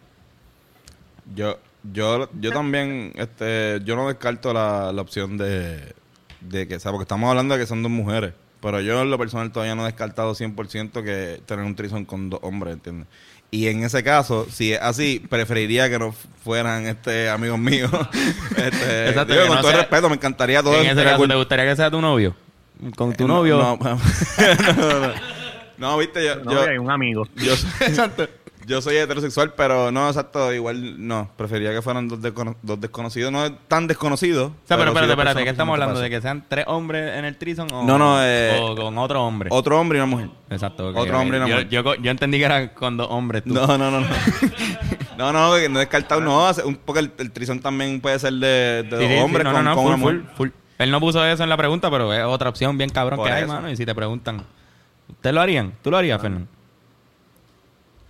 Yo, yo, yo también, este, yo no descarto la, la opción de, de que, o sea, porque estamos hablando de que son dos mujeres, pero yo en lo personal todavía no he descartado 100% que tener un trison con dos hombres, ¿entiendes? Y en ese caso, si es así, preferiría que no fueran este amigos míos. este, Exacto, digo, con no todo el sea- respeto, me encantaría todo en eso, ese caso. ¿te gustaría que sea tu novio? Con tu Eh, no, novio. No, no, no. No, viste, yo, No, yo, hay un amigo. yo, Exacto. Yo soy heterosexual, pero no, exacto, igual no. Preferiría que fueran dos, descono- dos desconocidos, no tan desconocidos. O sea, pero espérate, espérate, ¿qué estamos hablando? ¿De que sean tres hombres en el trison o, No, no, eh, o con otro hombre? Otro hombre y una mujer. Exacto. otro hombre y una yo, mujer. yo, yo entendí que era con dos hombres. tú. No, no, no, no. No, no, que no descartado, no. un- Porque el, el trisón también puede ser de, de Sí, dos sí, sí, hombres no, con, no, no, con full, una mujer. full, full. Él no puso eso en la pregunta, pero es otra opción bien cabrón Por que hay, eso. mano. Y si te preguntan, ¿ustedes lo harían? ¿Tú lo harías, Fernando?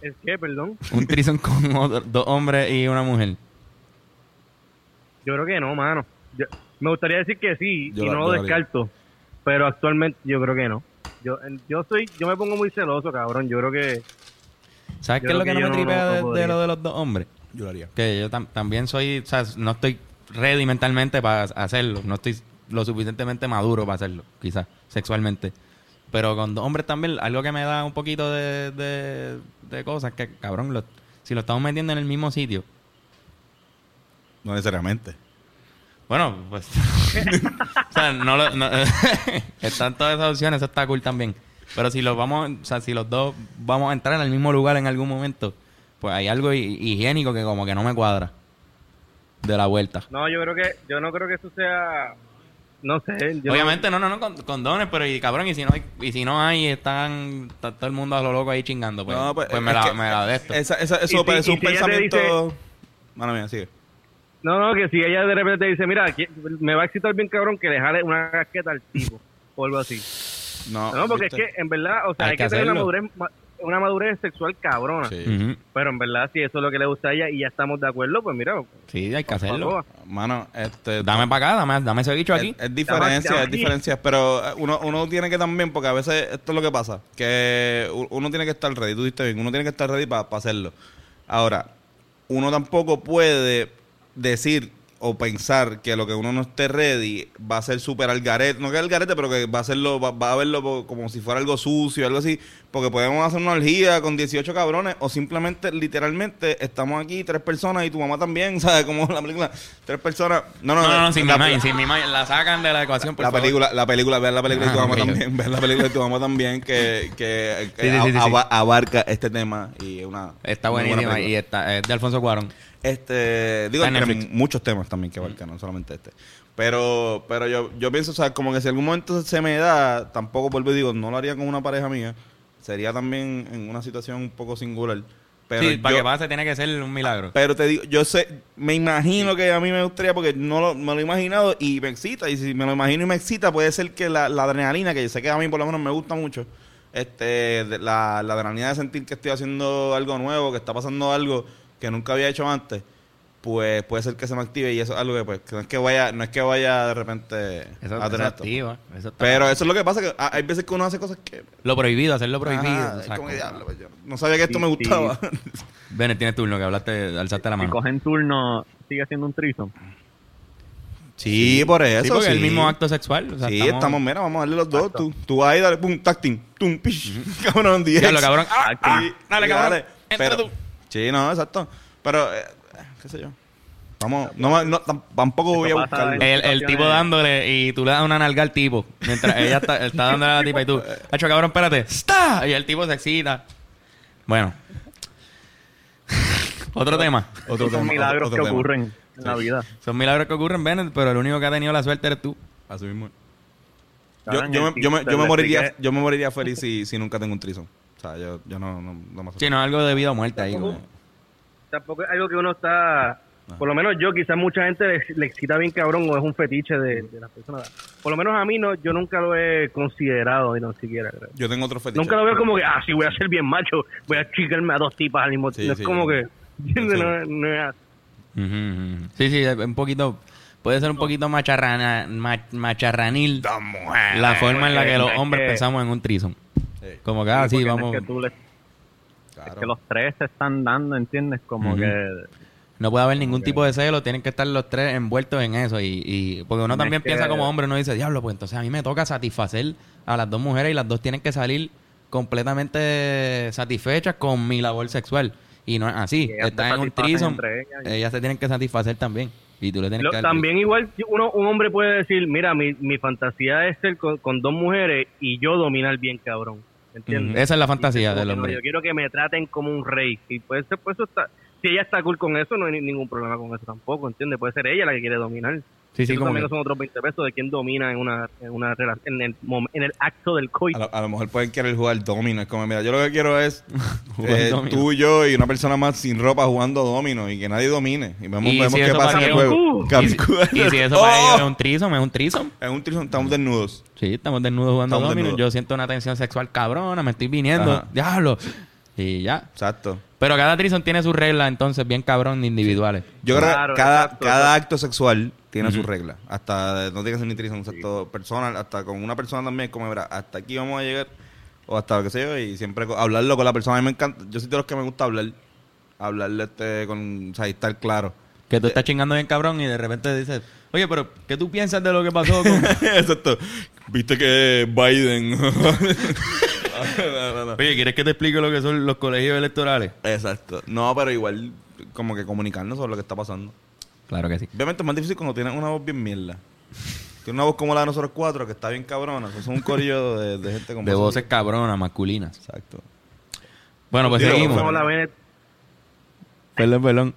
¿Es que, perdón? Un trison con otro- dos hombres y una mujer. Yo creo que no, mano. Yo- me gustaría decir que sí Yo y la- no lo haría. descarto. Pero actualmente yo creo que no. Yo, yo soy, yo me pongo muy celoso, cabrón. Yo creo que ¿Sabes qué es lo que que no me no- tripea no de- de, podría. lo de los dos hombres? Yo lo haría. Que yo tam- también soy, o sea, no estoy ready mentalmente para hacerlo. No estoy lo suficientemente maduro para hacerlo, quizás, sexualmente. Pero con dos hombres también, algo que me da un poquito de, de, de cosas que, cabrón, lo- si lo estamos metiendo en el mismo sitio, No necesariamente. Bueno, pues. o sea, no lo. no- están todas esas opciones, eso está cool también. Pero si los vamos. O sea, si los dos vamos a entrar en el mismo lugar en algún momento, pues hay algo hi- higiénico que como que no me cuadra. De la vuelta. no, yo creo que yo no creo que eso sea no sé, yo Obviamente, no, no, no, con, condones, pero y cabrón, y si no hay, y si no hay, están está todo el mundo a lo loco ahí chingando, pues, No, pues, es me, la, me la de esto. Esa, esa, eso Y si- es un si ella te pensamiento. Mano mía, sigue. No, no, que si ella de repente dice, mira, me va a excitar bien cabrón que le jale una casqueta al tipo o algo así. No, No, porque es que en verdad, o sea, Hay hay, que que, tener una madurez, ma- una madurez sexual cabrona. Sí. Pero en verdad, si eso es lo que le gusta a ella y ya estamos de acuerdo, pues mira, Sí, hay que hacerlo. Mano, este. Dame para acá, dame, dame ese bicho aquí. Es, es diferencia, es diferencia, pero eh, uno, uno tiene que también, porque a veces esto es lo que pasa, que uno tiene que estar ready, tú dijiste bien, uno tiene que estar ready para hacerlo. Ahora, uno tampoco puede decir, o pensar que lo que uno no esté ready va a ser súper al garete, no que al garete, pero que va a hacerlo, va, va a verlo como si fuera algo sucio, algo así, porque podemos hacer una orgía con 18 cabrones o simplemente, literalmente, estamos aquí tres personas y tu mamá también, ¿sabes? Como la película, tres personas, no, no, No, no, no, sin mi la, imagen, sin mi imagen. La sacan de la ecuación, por la favor. película, la película, ver la película de tu Ah, mamá también, ver la película de tu mamá también que, que, que Sí, sí, sí, sí, aba- sí. abarca este tema y es una Está buena buenísima y está, es de Alfonso Cuarón. Este, digo, entre muchos temas también que abarcan, no solamente este. Pero, pero yo, yo pienso, o sea, como que si algún momento se me da, tampoco vuelvo y digo, no lo haría con una pareja mía. Sería también en una situación un poco singular. Pero sí, para que pase tiene que ser un milagro. pero te digo, yo sé, me imagino que a mí me gustaría porque no lo, me lo he imaginado y me excita. Y si me lo imagino y me excita, puede ser que la, la adrenalina, que yo sé que a mí por lo menos me gusta mucho, este, la, la adrenalina de sentir que estoy haciendo algo nuevo, que está pasando algo que nunca había hecho antes, pues puede ser que se me active y eso es algo que pues que no es que vaya, no es que vaya de repente Eso, a eso tener esto. activa, eso está- Pero eso es lo que pasa, que ha- hay veces que uno hace cosas que... Lo prohibido, hacerlo prohibido. Ajá, o es sea, como que, como- diablo, pues, yo no sabía que esto Sí, me sí. gustaba. Bennett, tienes turno que hablaste, alzaste la Si mano. cogen turno, sigue siendo un trizo. sí, por eso. Sí, porque es el sí. mismo acto sexual. o sea, sí, estamos... mira, vamos a darle los dos. Tú, tú vas ahí, dale, pum, tacting, tum, pish, cabrón, 10. Diablo, cabrón. Ah, ah, Sí, dale, sí, cabrón. dale. Entra Pero, tú. Sí, no, exacto. Pero, eh, qué sé yo. Vamos, no, no, tam- tampoco voy a buscarlo. El, el tipo dándole y tú le das una nalga al tipo. Mientras ella está, está dándole a la tipa y tú, hacho cabrón, espérate. ¡Está! Y el tipo se excita. Bueno. Otro tema. Otro Son tema, milagros otro que tema. ocurren en la vida. Son milagros que ocurren, Bennett, pero el único que ha tenido la suerte eres tú. Así mismo. Yo, yo, me, yo, me, yo moriría, yo me moriría feliz si, si nunca tengo un trison. O sea, yo, yo no, no, no me Sí, no, algo de vida o muerte ahí. Tampoco- como- tampoco es algo que uno está por lo menos yo quizás mucha gente le, le excita bien cabrón o es un fetiche de, de las personas por lo menos a mí no yo nunca lo he considerado ni no siquiera creo. Yo tengo otro fetiche. nunca lo veo como que ah sí voy a ser bien macho voy a chicarme a dos tipas al mismo tiempo sí, es como sí. que ¿entiendes? Sí. no, no es así. Ujú. Sí, sí, es un poquito. Puede ser un poquito macharrana, ma- macharranil la forma en la que los Es hombres que- pensamos en un trison. Sí, Como que, ah, sí, porque no vamos. Es que, tú le- claro. es que los tres se están dando, ¿entiendes? Como que... No puede haber ningún tipo de celo, tienen que estar los tres envueltos en eso. Y, y porque uno No también es que- piensa como hombre, uno dice, diablo, pues entonces a mí me toca satisfacer a las dos mujeres y las dos tienen que salir completamente satisfechas con mi labor sexual. Y no es así. Están en un trison, ellas y- ellas se tienen que satisfacer también. Y tú le tienes Lo- que también igual uno un hombre puede decir mira mi, mi fantasía es ser con, con dos mujeres y yo dominar bien cabrón Esa es la fantasía del no, hombre. yo quiero que me traten como un rey. Y puede ser, pues eso está. Si ella está cool con eso, no hay ni- ningún problema con eso tampoco, ¿entiendes? Puede ser ella la que quiere dominar. Sí, sí, como también son otros 20 pesos de quién domina en una, en una en el, en el acto del A coito. lo, a lo mejor pueden querer jugar domino. Es como, mira, yo lo que quiero es eh, tú, yo y una persona más sin ropa jugando domino y que nadie domine. Y vemos, Y vemos si qué pasa en el es un- juego. Y si, y si eso para ellos es un trison, es un trison. En un trison estamos desnudos. Sí, estamos desnudos jugando Estamos domino. desnudos. Yo siento una tensión sexual cabrona, me estoy viniendo. Ajá. Diablo. Y ya. Exacto. Pero cada trison tiene sus reglas, entonces, bien cabrón, individuales. Yo creo que cada, exacto, cada exacto. acto sexual tiene Ujú. sus reglas. Hasta no tiene que ser ni trison, exacto, personal, hasta con una persona también, como verá, hasta aquí vamos a llegar, o hasta lo que sé yo, y siempre hablarlo con la persona. A mí me encanta, yo soy de los que me gusta hablar, hablarle este con, o sea, y estar claro. Que tú estás chingando bien cabrón y de repente dices, oye, pero ¿qué tú piensas de lo que pasó con... Exacto. Viste que Biden. No, no, no. oye, ¿quieres que te explique lo que son los colegios electorales? Exacto. No, pero igual, como que comunicarnos sobre lo que está pasando. Claro que sí. Obviamente es más difícil cuando tienes una voz bien mierda. Tienes una voz como la de nosotros cuatro, que está bien cabrona. Eso es un corillo de, de gente como De voces cabronas, masculinas. Exacto. Bueno, pues Digo, seguimos. ¿Cómo habla Bennett? Perdón, perdón.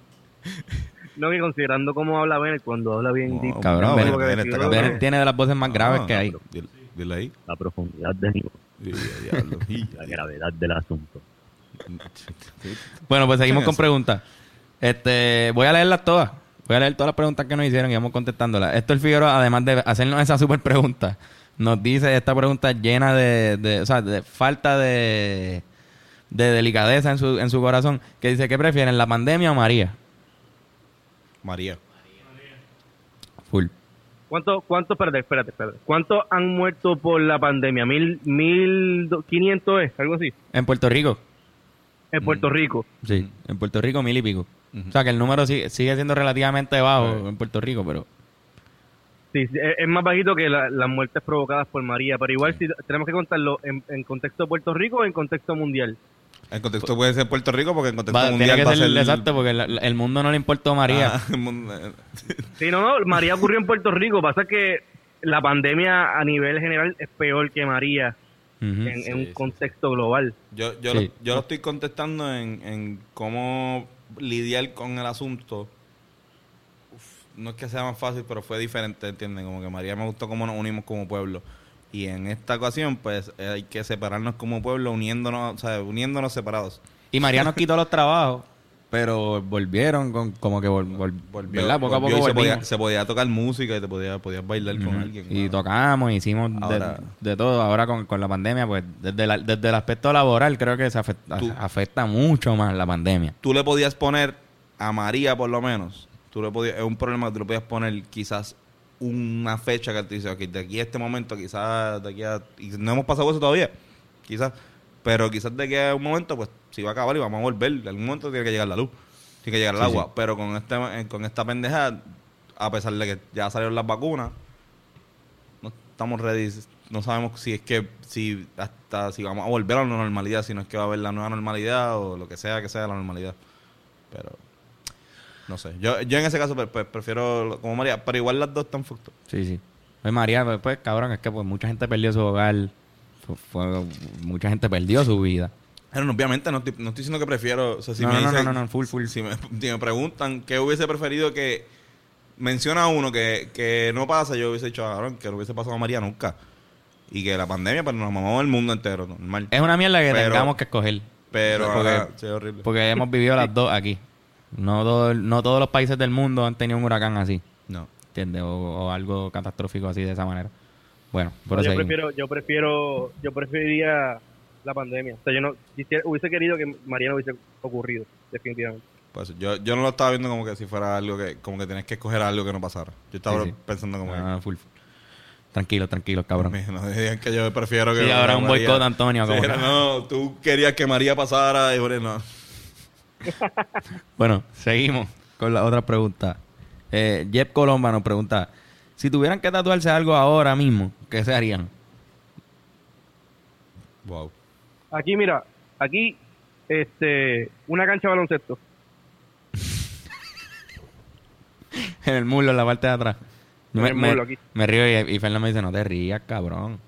No, que considerando cómo habla Bennett cuando habla bien No, deep. Cabrón, no, Bennett- que Bennett está cabrón. Tiene de las voces más graves Ah, que hay. Dile, dile ahí. La profundidad de mi voz, la gravedad del asunto. Bueno, pues seguimos con preguntas. Este, voy a leerlas todas. Voy a leer todas las preguntas que nos hicieron y vamos contestándolas. Esto el Figueroa, además de hacernos esa super pregunta, nos dice esta pregunta llena de, de- o sea, de falta de, de delicadeza en su, en su corazón, que dice, ¿qué prefieren, la pandemia o María? María. Full. ¿Cuánto, cuánto, espérate, espérate, espérate. ¿Cuántos han muerto por la pandemia? ¿Mil, mil do- quinientos es? Algo así. En Puerto Rico. En Puerto Rico. Sí, en Puerto Rico mil y pico. O sea, que el número sigue, sigue siendo relativamente bajo en Puerto Rico, pero... Sí, sí, es más bajito que la- las muertes provocadas por María, pero igual si tenemos que contarlo en, en contexto de Puerto Rico o en contexto mundial. En contexto puede ser Puerto Rico porque en contexto Va- mundial tiene que va a ser ser... exacto, porque la- la- el mundo no le importó a María. Ah, el mundo- eh, Sí, no, no, María ocurrió en Puerto Rico, pasa que la pandemia a nivel general es peor que María en, en Sí, un sí. contexto global. Yo, yo, Sí. lo, yo lo estoy contestando en, en cómo lidiar con el asunto. No es que sea más fácil, pero fue diferente, ¿entienden? Como que María me gustó cómo nos unimos como pueblo. Y en esta ocasión, pues eh, hay que separarnos como pueblo, uniéndonos, o sea, uniéndonos separados. Y María nos quitó los trabajos, pero volvieron con, como que vol, vol- Volvió, ¿verdad? Poco volvió a poco se podía, se podía tocar música y te podía, podías bailar con alguien. Y tocamos, hicimos de, Ahora- de todo. Ahora con, con la pandemia, pues desde, la- desde el aspecto laboral creo que se afecta, Tú- afecta mucho más la pandemia. Tú le podías poner a María, por lo menos, tú le podías, es un problema que tú le podías poner quizás una fecha que te dice, ok, de aquí a este momento, quizás de aquí a... Y no hemos pasado eso todavía, quizás. Pero quizás de aquí a un momento, pues, se va a acabar y vamos a volver. En algún momento tiene que llegar la luz, tiene que llegar el Sí, agua. sí. Pero con, este, eh, con esta pendeja, a pesar de que ya salieron las vacunas, no estamos ready. No sabemos si es que, si hasta si vamos a volver a la normalidad, si no es que va a haber la nueva normalidad o lo que sea que sea la normalidad. Pero, no sé. Yo, yo en ese caso pues, pues, prefiero como María, pero igual las dos están fucked. Sí, sí. Pues María, pues, pues, cabrón, es que pues mucha gente perdió su hogar. Fue- fue- mucha gente perdió su vida. Pero obviamente no estoy, no estoy diciendo que prefiero. O sea, si No, me no, no, dicen- no, no, full, full. Si me, si me preguntan qué hubiese preferido que menciona uno que, que no pasa, yo hubiese dicho, cabrón, que no hubiese pasado a María nunca. Y que la pandemia, pues nos mamamos el mundo entero, normal. Es una mierda que Pero- tengamos que escoger. Pero, porque, ajá, sí, horrible. porque hemos vivido las dos aquí. No, todo- no todos los países del mundo han tenido un huracán así. No. ¿Entiendes? O, o algo catastrófico así de esa manera. Bueno, por No, eso yo prefiero, yo prefiero, yo preferiría la pandemia. O sea, yo no quisiera- hubiese querido que María no hubiese ocurrido, definitivamente. Pues yo, yo no lo estaba viendo como que si fuera algo que, como que tenías que escoger algo que no pasara. Yo estaba Sí, sí. pensando como Ah, full, full. Tranquilo, tranquilo, cabrón. no digan que yo prefiero que Sí, ahora un boicot, Antonio, Sí, no, tú querías que María pasara y bueno, no. Bueno, seguimos con la otra pregunta. Eh, Jeff Colomba nos pregunta: si tuvieran que tatuarse algo ahora mismo, ¿qué se harían? Wow. Aquí, mira, aquí, este, una cancha de baloncesto. en el muslo, en la parte de atrás. En Me, el me- me río y, y Fernando me dice: no te rías, cabrón.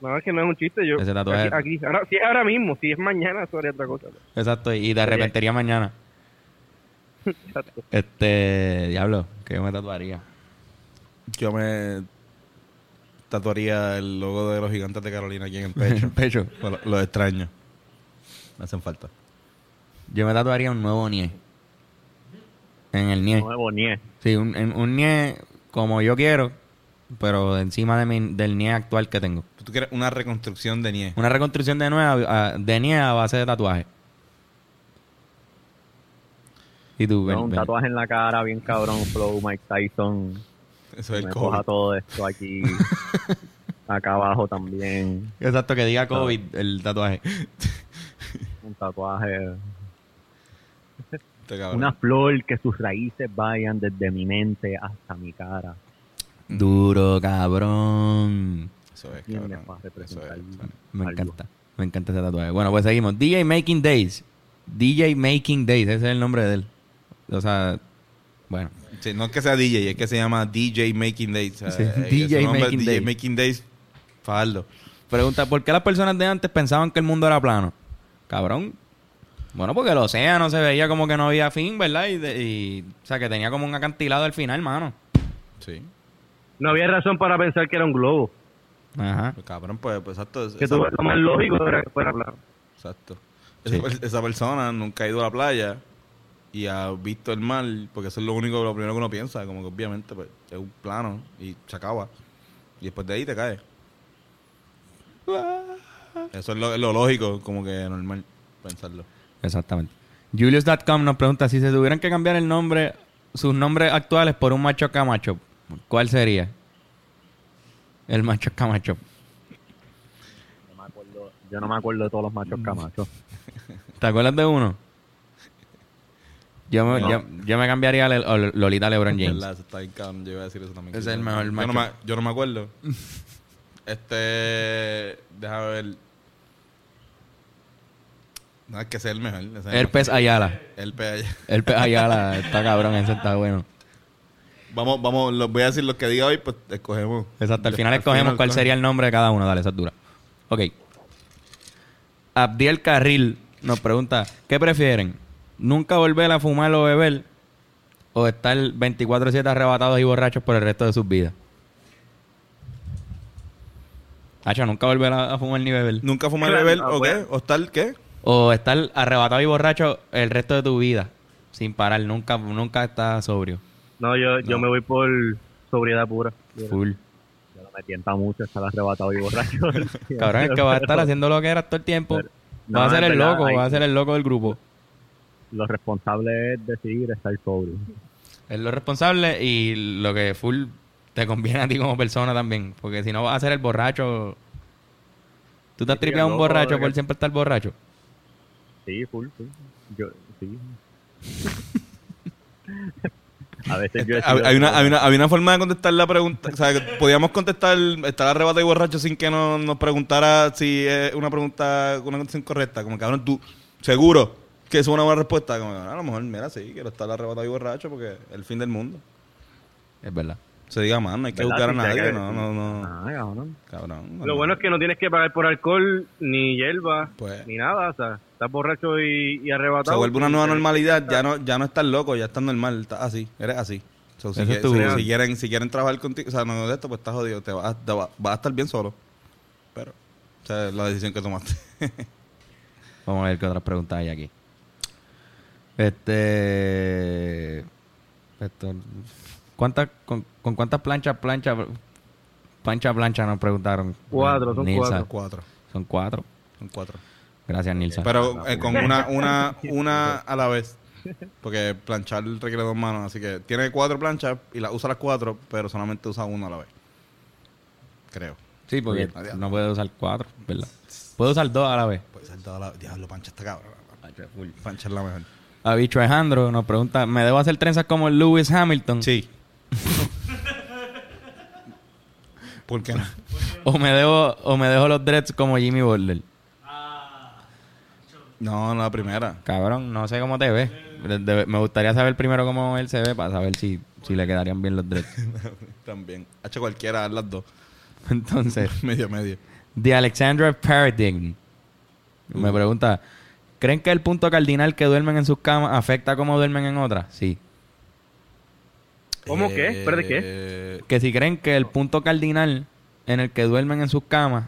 No, es que no es un chiste. Yo, Ese tatuaje- Aquí, aquí. Ahora, si es ahora mismo, si es mañana, eso haría otra cosa. Exacto, y te arrepentiría mañana. Exacto. Este, diablo, que yo me tatuaría. Yo me tatuaría el logo de los gigantes de Carolina aquí en el En el pecho. pecho. Lo, lo extraño. Me hacen falta. Yo me tatuaría un nuevo nie. En el nie. Nuevo nie. Sí, un, en- un nie como yo quiero, pero encima de mi, del nie actual que tengo. ¿Tú quieres una reconstrucción de Nie? Una reconstrucción de nueva a- de nie a base de tatuaje. Y tú, ven, un ven. tatuaje en la cara, bien cabrón, flow, Mike Tyson. Eso es me el coja COVID. todo esto aquí. Acá abajo también. Exacto, que diga COVID el tatuaje. Un tatuaje. Este. Una flor que sus raíces vayan desde mi mente hasta mi cara. Duro, cabrón. Eso es, ¿Quién me cabrón. eso es. Me Algo. encanta. Me encanta ese tatuaje. Bueno, pues seguimos. DJ Making Days. DJ Making Days, ese es el nombre de él. O sea, bueno. Sí, no es que sea DJ, es que se llama DJ Making Days. Sí, eh, DJ Making DJ Days. Making Days. Faldo. Pregunta, ¿por qué las personas de antes pensaban que el mundo era plano? Cabrón. Bueno, porque el océano se veía como que no había fin, ¿verdad? Y, de- y- o sea, que tenía como un acantilado al final, mano. Sí. No había razón para pensar que era un globo. Ajá. Pues, cabrón, pues, pues exacto. Que tú, lo más lógico era que fuera plano. Exacto. Sí. Esa, per- esa persona nunca ha ido a la playa y ha visto el mar, porque eso es lo único, lo primero que uno piensa, como que obviamente pues, es un plano y se acaba. Y después de ahí te cae. Eso es lo, lo lógico, como que normal pensarlo. Exactamente. Julius.com nos pregunta si se tuvieran que cambiar el nombre, sus nombres actuales por un macho camacho, ¿cuál sería? El macho camacho. No me acuerdo- yo no me acuerdo de todos los machos camachos. ¿Te acuerdas de uno? Yo me, No. yo, yo me cambiaría a Le- a Lolita LeBron James. Está bien cabrón. Yo iba a decir eso también. Ese es el mejor yo no, me, yo no me acuerdo. este... Déjame ver. No, es que es el mejor. es el Herpes Ayala. El pe- Herpes Ayala está cabrón, ese está bueno. Vamos, vamos, los voy a decir los que diga hoy, pues escogemos. Exacto, al final escogemos final cuál coge- sería el nombre de cada uno. Dale, esa es dura. Ok. Abdiel Carril nos pregunta, ¿qué prefieren? ¿Nunca volver a fumar o beber? ¿O estar 24-7 arrebatados y borrachos por el resto de sus vidas? Hacho, nunca volver a, a fumar ni beber. ¿Nunca fumar Claro, beber ah, o qué? ¿O estar qué? O estar arrebatado y borracho el resto de tu vida. Sin parar, nunca, nunca estás sobrio. No, yo, yo me voy por sobriedad pura. Full. Yo no me tienta mucho estar arrebatado y borracho. Cabrón, es que va a estar haciendo lo que era todo el tiempo. Pero- va a ser el verdad, loco, hay- va a ser el loco del grupo. Lo responsable es decidir estar sobrio. Es lo responsable y lo que full te conviene a ti como persona también. Porque si no vas a ser el borracho. ¿Tú te has Sí, tripeado un borracho por que- siempre estar borracho? Sí, full, full. Yo, sí. a veces yo he Hay, sido- hay una, hay, una, hay una forma de contestar la pregunta. O sea, que podíamos contestar, estar arrebatado y borracho sin que nos, nos preguntara si es una pregunta, una contestación correcta. Como cabrón, tú, seguro que es una buena respuesta. Como, a lo mejor, mira, sí, quiero estar arrebatado y borracho porque es el fin del mundo. Es verdad. Se diga más, no hay que ¿Verdad? juzgar a nadie. que- No, no, no. Ah, cabrón. Cabrón. Lo bueno es que no tienes que pagar por alcohol, ni hierba, Pues- ni nada. O sea, estás borracho y, y Se arrebatado. vuelve una nueva normalidad, ya no, ya no estás loco, ya estás normal, estás así, eres así. So, si, que- quieren, si quieren trabajar contigo, o sea, no de esto, pues estás jodido, te vas, te va- vas a estar bien solo. Pero, o sea, es la decisión que tomaste. Vamos a ver qué otras preguntas hay aquí. Este. esto- ¿cuántas, con, con cuántas planchas, plancha, plancha, plancha nos preguntaron? Cuatro, son Nilsa. cuatro. cuatro, Son cuatro. son cuatro. Gracias, Nilsa. Pero eh, con una, una, una a la vez. Porque planchar requiere dos manos, así que tiene cuatro planchas y las usa las cuatro, pero solamente usa una a la vez. Creo. sí, porque Adiós. no puede usar cuatro, ¿verdad? Puede usar dos a la vez. Puede ser toda la... Diablo, plancha está cabrón. Plancha es la mejor. A Bicho Alejandro nos pregunta, ¿me debo hacer trenzas como Lewis Hamilton? Sí. ¿Por qué no? ¿O me, debo, ¿O me dejo los dreads como Jimmy Butler? No, no, la primera. Cabrón, no sé cómo te ves. De- de- me gustaría saber primero cómo él se ve para saber si, si le quedarían bien los dreads. También. Ha hecho cualquiera, las dos. Entonces, medio, medio. The Alexandra Paradigm me pregunta, ¿creen que el punto cardinal que duermen en sus camas afecta cómo duermen en otras? Sí. ¿Cómo qué? Espérate, ¿qué? Que si creen que el punto cardinal en el que duermen en sus camas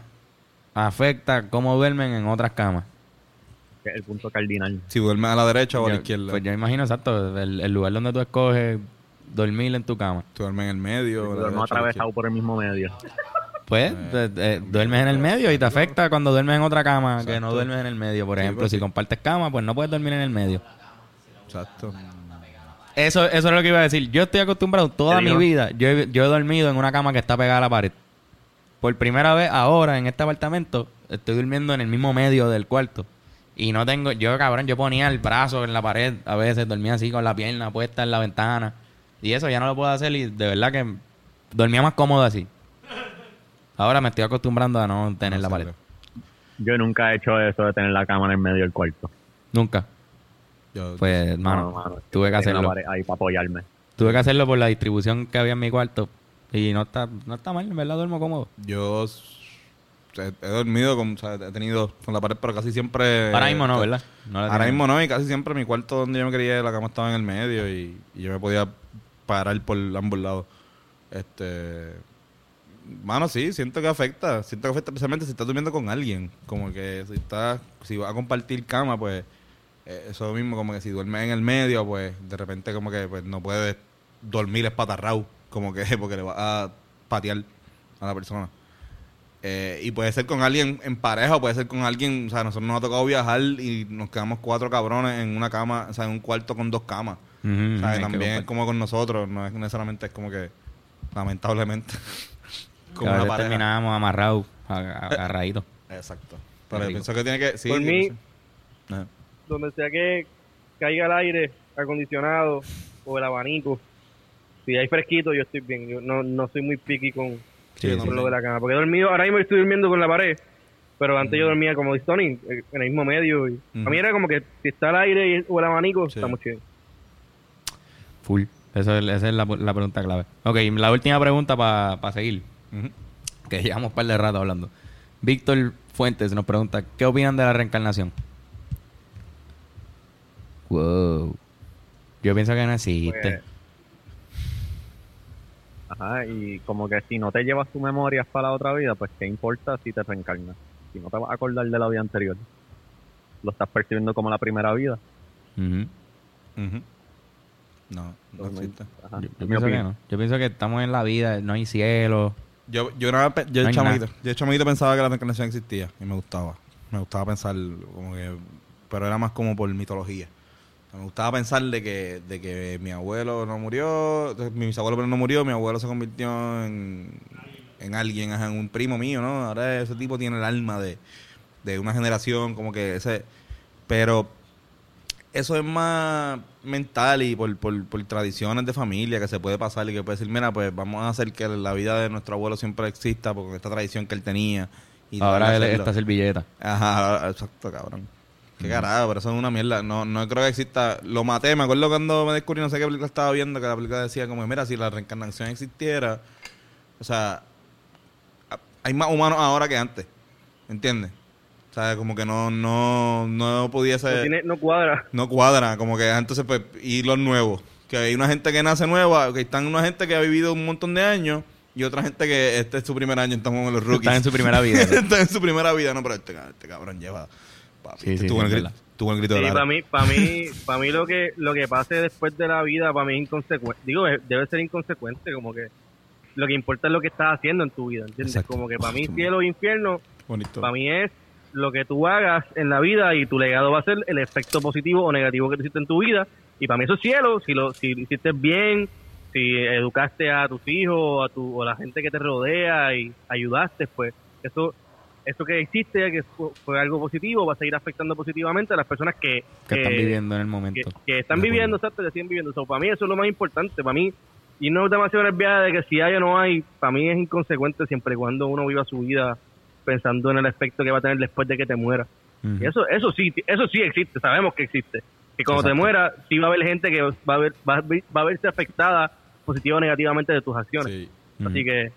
afecta cómo duermen en otras camas. El punto cardinal. Si duermes a la derecha o a la izquierda. Pues yo imagino exacto, el, el lugar donde tú escoges dormir en tu cama. Tú duermes en el medio. o a la atravesado por el mismo medio. Pues eh, eh, duermes en el medio y te afecta cuando duermes en otra cama que no duermes en el medio. Por ejemplo, si compartes cama, pues no puedes dormir en el medio. Exacto. Eso, eso es lo que iba a decir. Yo estoy acostumbrado toda mi vida. Yo he, yo he dormido en una cama que está pegada a la pared. Por primera vez ahora en este apartamento estoy durmiendo en el mismo medio del cuarto. Y no tengo, yo cabrón, yo ponía el brazo en la pared, a veces dormía así con la pierna puesta en la ventana. Y eso ya no lo puedo hacer y de verdad que dormía más cómodo así. Ahora me estoy acostumbrando a no tener la pared. Yo nunca he hecho eso de tener la cama en el medio del cuarto. Nunca. Yo, Pues, hermano, No, tuve que hacerlo. Ahí para apoyarme. Tuve que hacerlo por la distribución que había en mi cuarto. Y no está, no está mal, en verdad duermo cómodo. yo he, he dormido con, o sea, he tenido con la pared, pero casi siempre. Ahora mismo no, ¿verdad? No la Ahora mismo no, y casi siempre mi cuarto donde yo me quería, la cama estaba en el medio y, y yo me podía parar por ambos lados. Este. Mano, sí, siento que afecta. Siento que afecta especialmente si estás durmiendo con alguien. Como que si estás, si vas a compartir cama, pues eh, eso mismo, como que si duermes en el medio, pues de repente como que pues, no puedes dormir espatarrado, como que porque le vas a patear a la persona. Eh, y puede ser con alguien en pareja o puede ser con alguien, o sea, nosotros nos ha tocado viajar y nos quedamos cuatro cabrones en una cama, o sea, en un cuarto con dos camas. O sea, también es como con nosotros, no es necesariamente es como que, lamentablemente, Con a una veces pareja. terminábamos amarrados, ag- agarraditos. Exacto. Pero pienso que tiene que, sí, Por mí- donde sea que caiga el aire, acondicionado o el abanico. Si hay fresquito, yo estoy bien. Yo no, no soy muy picky con, Sí, con sí, lo sí. de la cama. Porque he dormido, ahora mismo estoy durmiendo con la pared. Pero antes yo dormía como dice Tony, eh, en el mismo medio. Y. A mí era como que si está el aire y- o el abanico, Sí. estamos chidos. Full. Es, esa es la, la pregunta clave. Ok, la última pregunta para seguir. Que llevamos un par de rato hablando. Víctor Fuentes nos pregunta, ¿qué opinan de la reencarnación? Wow. Yo pienso que no existe. Pues, Ajá, y como que si no te llevas tus memorias para la otra vida, pues qué importa si te reencarnas. Si no te vas a acordar de la vida anterior, lo estás percibiendo como la primera vida. Ujú. Ujú. No, no existe. Yo, yo pienso que no. Yo pienso que estamos en la vida, no hay cielo. Yo, yo, pe- yo, No de chamaquito, yo de chamaquito pensaba que la reencarnación existía y me gustaba. Me gustaba pensar como que... Pero era más como por mitología. Me gustaba pensar de que, de que mi abuelo no murió, mi bisabuelo no murió, mi abuelo se convirtió en, en alguien, en un primo mío, ¿no? Ahora ese tipo tiene el alma de, de una generación, como que ese... Pero eso es más mental y por, por, por tradiciones de familia que se puede pasar y que puede decir, mira, pues vamos a hacer que la vida de nuestro abuelo siempre exista porque esta tradición que él tenía. Y Ahora él- esta servilleta. Ajá, exacto, cabrón. Qué carajo, pero eso es una mierda. No, no creo que exista. Lo maté, me acuerdo cuando me descubrí, no sé qué película estaba viendo, que la película decía como, mira, si la reencarnación existiera, o sea, hay más humanos ahora que antes. ¿Entiendes? O sea, como que no, no, no no, tiene- no cuadra. no cuadra, como que entonces pues y los nuevos, que hay una gente que nace nueva, que están una gente que ha vivido un montón de años y otra gente que este es su primer año, estamos con los rookies. Están en su primera vida. Están en su primera vida, no, pero este, este cabrón lleva papi, Sí, este sí, tuvo sí, el tuvo el grito Sí, de la para mí, para mí, para mí lo que lo que pase después de la vida, para mí es inconsecuente. Digo, debe ser inconsecuente, como que lo que importa es lo que estás haciendo en tu vida, ¿entiendes? Exacto. Como que para mí cielo e infierno, bonito. para mí es lo que tú hagas en la vida y tu legado va a ser el efecto positivo o negativo que tú hiciste en tu vida. Y para mí eso es cielo, si lo si lo hiciste bien, si educaste a tus hijos a tu, o a la gente que te rodea y ayudaste, pues eso eso que hiciste, que fue, algo positivo, va a seguir afectando positivamente a las personas que, Que están que- viviendo en el momento. que están De viviendo, exacto, que siguen viviendo. So, para mí eso es lo más importante. Para mí, y no es demasiado nerviada de que si hay o no hay, para mí es inconsecuente siempre y cuando uno viva su vida pensando en el efecto que va a tener después de que te muera. Ujú. Y eso, eso sí, eso sí existe, sabemos que existe. Que cuando te mueras, sí va a haber gente que va a ver, va a, ver- va a verse afectada positiva o negativamente de tus acciones. Sí. Así que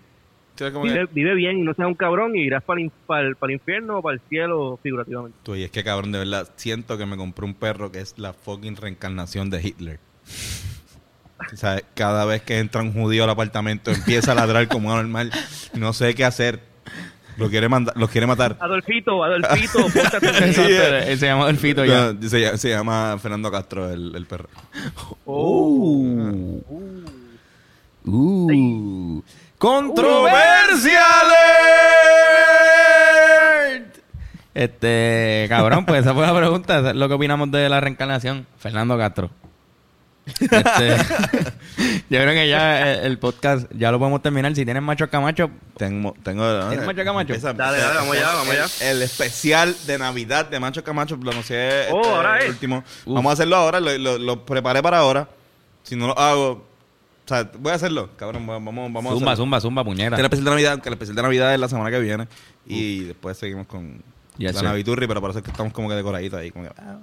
vive, vive bien y no seas un cabrón y irás para el, para el- para el infierno o para el cielo figurativamente. Tú, y es que cabrón, de verdad, siento que me compré un perro que es la fucking reencarnación de Hitler. O sea, cada vez que entra un judío al apartamento empieza a ladrar como normal. No sé qué hacer. Lo quiere mandar, lo quiere matar. Adolfito, Adolfito, ponte atención. Exacto, él se llama Delfito ya. No, se, llama- se llama Fernando Castro, el, el perro. Uh. Uh. ¡Controversia alert! Este, cabrón, pues esa fue la pregunta. Lo que opinamos de la reencarnación. Fernando Castro. Este, yo creo que ya el, el podcast ya lo podemos terminar. Si tienen macho camacho, Tengo, tengo ¿Tienes Macho Camacho? Empieza- Dale, dale, vamos allá, vamos allá. El, el especial de Navidad de Macho Camacho lo anuncié Oh, este ahora es. último. Uf. Vamos a hacerlo ahora, lo, lo- lo preparé para ahora. Si no lo hago, o sea, voy a hacerlo, cabrón, vamos, vamos zumba, a hacerlo. zumba, zumba, puñera. Este es el especial de Navidad, que el especial de Navidad es la semana que viene. Y después seguimos con Yes, la. Naviturri, pero parece que estamos como que decoraditos ahí. Como que, ah.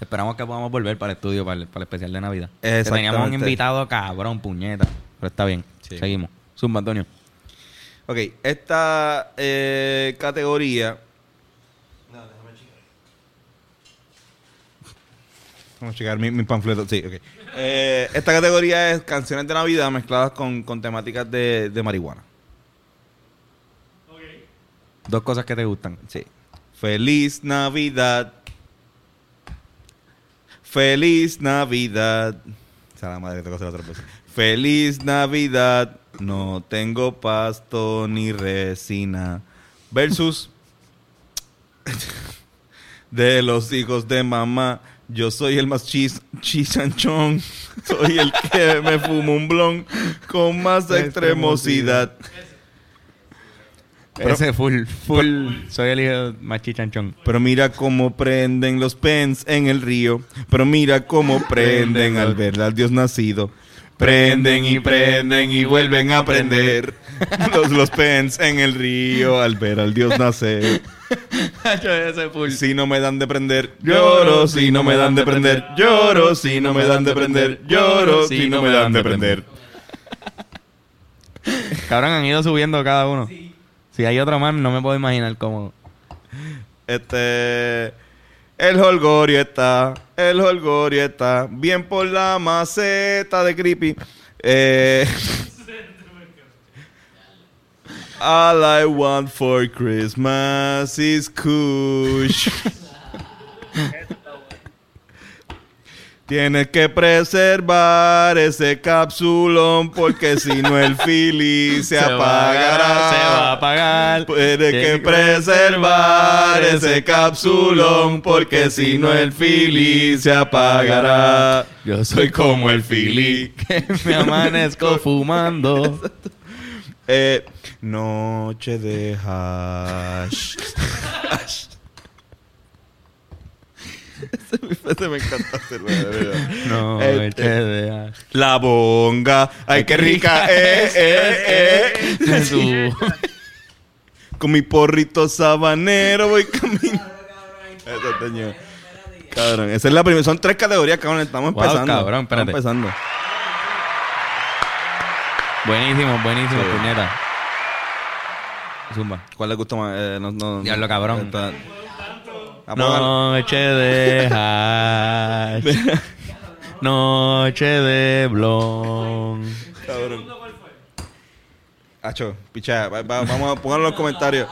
Esperamos que podamos volver para el estudio, para el, para el especial de Navidad. Que. Teníamos un invitado cabrón, puñeta. Pero está bien. Sí. Seguimos. Zumba, Antonio. Ok, esta eh, categoría. Vamos a checar mi, mi panfleto. Sí, ok. Eh, esta categoría es canciones de Navidad mezcladas con, con temáticas de, de marihuana. Dos cosas que te gustan. Sí. Feliz Navidad. Feliz Navidad. La madre que otra vez. Feliz Navidad. No tengo pasto ni resina. Versus. De los hijos de mamá. Yo soy el más chis, chisanchón. Soy el que me fumo un blon con más extremosidad. Ese full, full. soy el hijo más chichanchón. Pero mira cómo prenden los pens en el río. Pero mira cómo prenden al ver al Dios nacido. Prenden y prenden y vuelven a prender los, los pens en el río al ver al Dios nacer. ese full. Si no me dan de prender, lloro. Si no me dan de prender, lloro. Si no me dan de prender, lloro. Si no me dan de prender. Cabrón, han ido subiendo cada uno. Si hay otro más, no me puedo imaginar cómo. Este. El holgorio está, el holgorio está, bien por la maceta de creepy. Eh, all I want for Christmas is kush. Tienes que preservar ese capsulón porque si no el fili se, apagará. Se va a apagar. Puede que preservar ese capsulón porque si no el fili se apagará. Yo soy como el fili que me amanezco fumando. Eh, noche de hash. Ese me encanta hacerlo, de verdad. No, Este, La bonga, ay qué rica, eh, eh, eh. Con mi porrito sabanero voy caminando. Eso, teño. Cabrón, esa es la primera. Son tres categorías, cabrón. Estamos Wow, empezando. cabrón, espérate. Estamos empezando. Buenísimo, buenísimo, Sí. puñeta. Zumba. ¿Cuál le gustó más? Eh, no, no, Diablo, cabrón. Apóngalo. Noche de hash. Noche de blon. Cabrón. Acho, picha, va- va- vamos a ponerlo en los comentarios.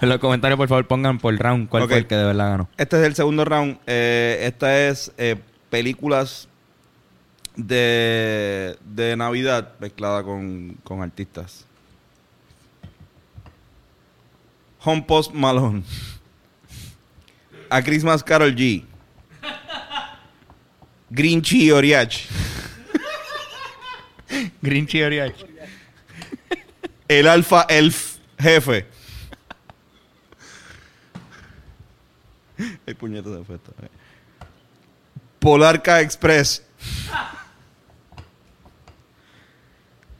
En los comentarios, por favor, pongan por round cuál Ok. fue el que de verdad ganó. Este es el segundo round. Eh, esta es eh, películas de, de Navidad mezclada con, con artistas. Home Post Malone. A Christmas Carol G. Grinchy Oriach. Grinchy Oriach. El Alfa Elf Jefe. Hay puñetas de efecto. Polarca Express.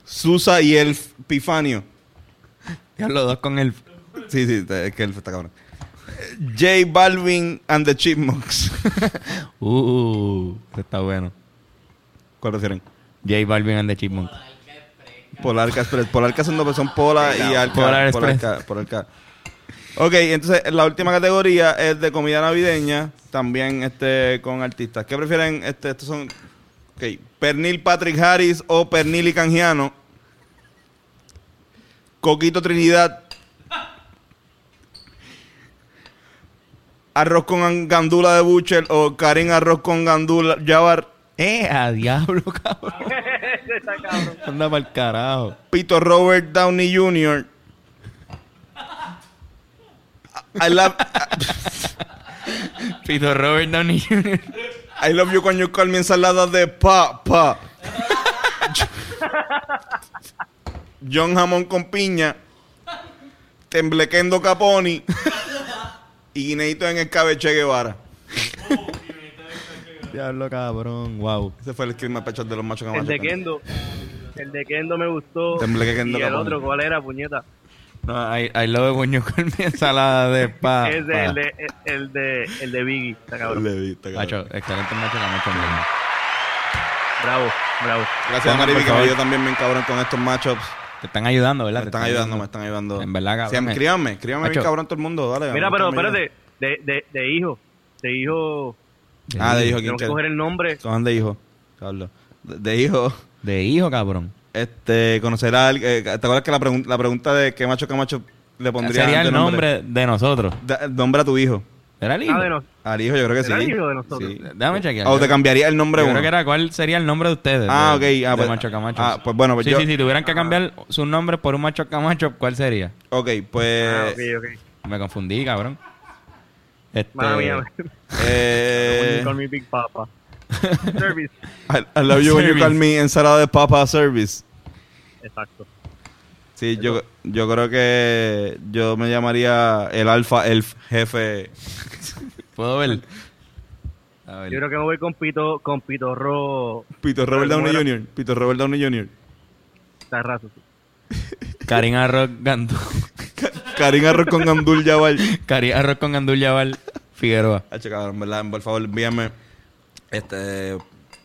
Susa y Elf Pifanio. Ya los dos con el. Sí, sí, es que Elf está cabrón. J Balvin and the Chipmunks. Uh, está bueno. ¿Cuál prefieren? J Balvin and the Chipmunk. Polarca Express. Polarca son dos, son Pola y Arca. Polar Express. Polarca, Polarca. Ok, entonces la última categoría es de comida navideña, también este con artistas. ¿Qué prefieren? Este, estos son ok, pernil Patrick Harris o pernil y canjiano. Coquito Trinidad. Arroz con gandula de Butcher o Karin arroz con gandula Jabbar. Eh, a diablo, cabrón. Anda para el carajo. Pito Robert Downey Jr. I love, Pito Robert Downey Jr. I love you when you call me ensalada de papa. John Jamón con piña. Temblequendo Caponi. Y guineito en el cabeche Guevara. Diablo, cabrón. Wow. Ese fue el clima pecho de los machos El de. Kendo. El de Kendo me gustó. Kendo y el otro, ¿cuál era, puñeta? No, I, I love when you call me ensalada de pa. es de, el, de, el, de, el de Biggie. Está cabrón. Le di, está cabrón. Macho, excelente macho, la macho. mismo. Bravo, bravo. Gracias Mariby que me ayudó también bien cabrón con estos matchups. Te están ayudando, ¿verdad? Me Te están ayudando, me están ayudando. En verdad, cabrón. Sí, escríbanme, escríbanme bien cabrón todo el mundo, dale. Mira, a pero espérate. De, de, de hijo. De hijo. Ah, de hijo, ¿quién coger el nombre. Son de hijo. Pablo. De, de hijo. De hijo, cabrón. Este, conocerá al, eh, ¿Te acuerdas que la, pregun- la pregunta de qué macho, qué macho le pondría Sería el nombre de nosotros. Da- nombra a tu hijo. ¿Era el hijo? Ah, de nos- Al hijo, yo creo que sí. ¿Era el hijo de nosotros? Sí. Déjame chequear. O te cambiaría el nombre Yo uno. creo que era cuál sería el nombre de ustedes. Ah, de- ok, ah, de pues- macho camacho. ah, pues bueno, pues sí, yo- sí, si tuvieran que cambiar su nombre por un macho camacho, ¿cuál sería? Ok, pues. Ah, ok, ok. Me confundí, cabrón. Este, Mala mía. eh, Con mi Big Papa. Service. I, I love you when you Service. call me ensalada de papa service. Exacto. Sí, yo, yo creo que yo me llamaría el alfa elf jefe. ¿Puedo ver? A ver. Yo creo que me voy con Pito, con Pitorro Pito Robert Downey. Jr. Pito Robert Downey Jr. Tarrazo. sí. Karim Arroz Gandú. Karim Arroz con Abdul Jabbar. Karim Arroz con Gandul Yaval Figueroa. Hacho, cabrón, ¿verdad? Por favor, envíame. Este.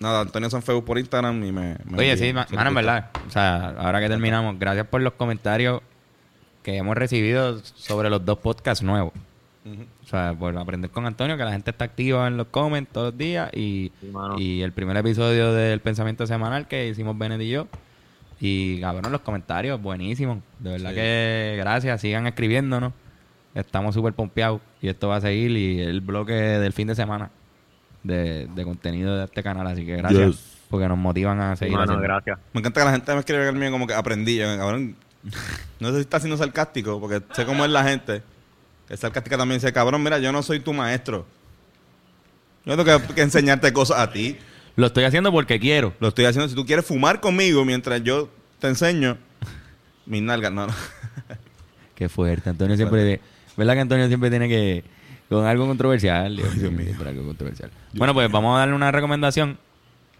Nada, Antonio Sanfeu por Instagram y me. me Oye, sí, mano, en verdad. O sea, ahora que terminamos, gracias por los comentarios que hemos recibido sobre los dos podcasts nuevos. O sea, por aprender con Antonio, que la gente está activa en los comments todos los días. Y, Sí, y el primer episodio del pensamiento semanal que hicimos Benet y yo. Y cabrón, los comentarios, buenísimos. De verdad Sí. que gracias, sigan escribiéndonos. Estamos súper pompeados. Y esto va a seguir. Y el bloque del fin de semana de, de contenido de este canal. Así que gracias. Yes. Porque nos motivan a seguir haciendo. gracias. Me encanta que la gente me escribe el mío como que aprendí. Yo, cabrón, no sé si está siendo sarcástico, porque sé cómo es la gente. Que es sarcástica también dice, cabrón, mira, yo no soy tu maestro. Yo tengo que, que enseñarte cosas a ti. Lo estoy haciendo porque quiero. Lo estoy haciendo. Si tú quieres fumar conmigo mientras yo te enseño, mis nalgas, no, no. Qué fuerte. Antonio siempre... ¿Verdad que Antonio siempre tiene que... Con algo controversial. Dios, Dios mío, siempre algo controversial. Bueno, pues vamos a darle una recomendación.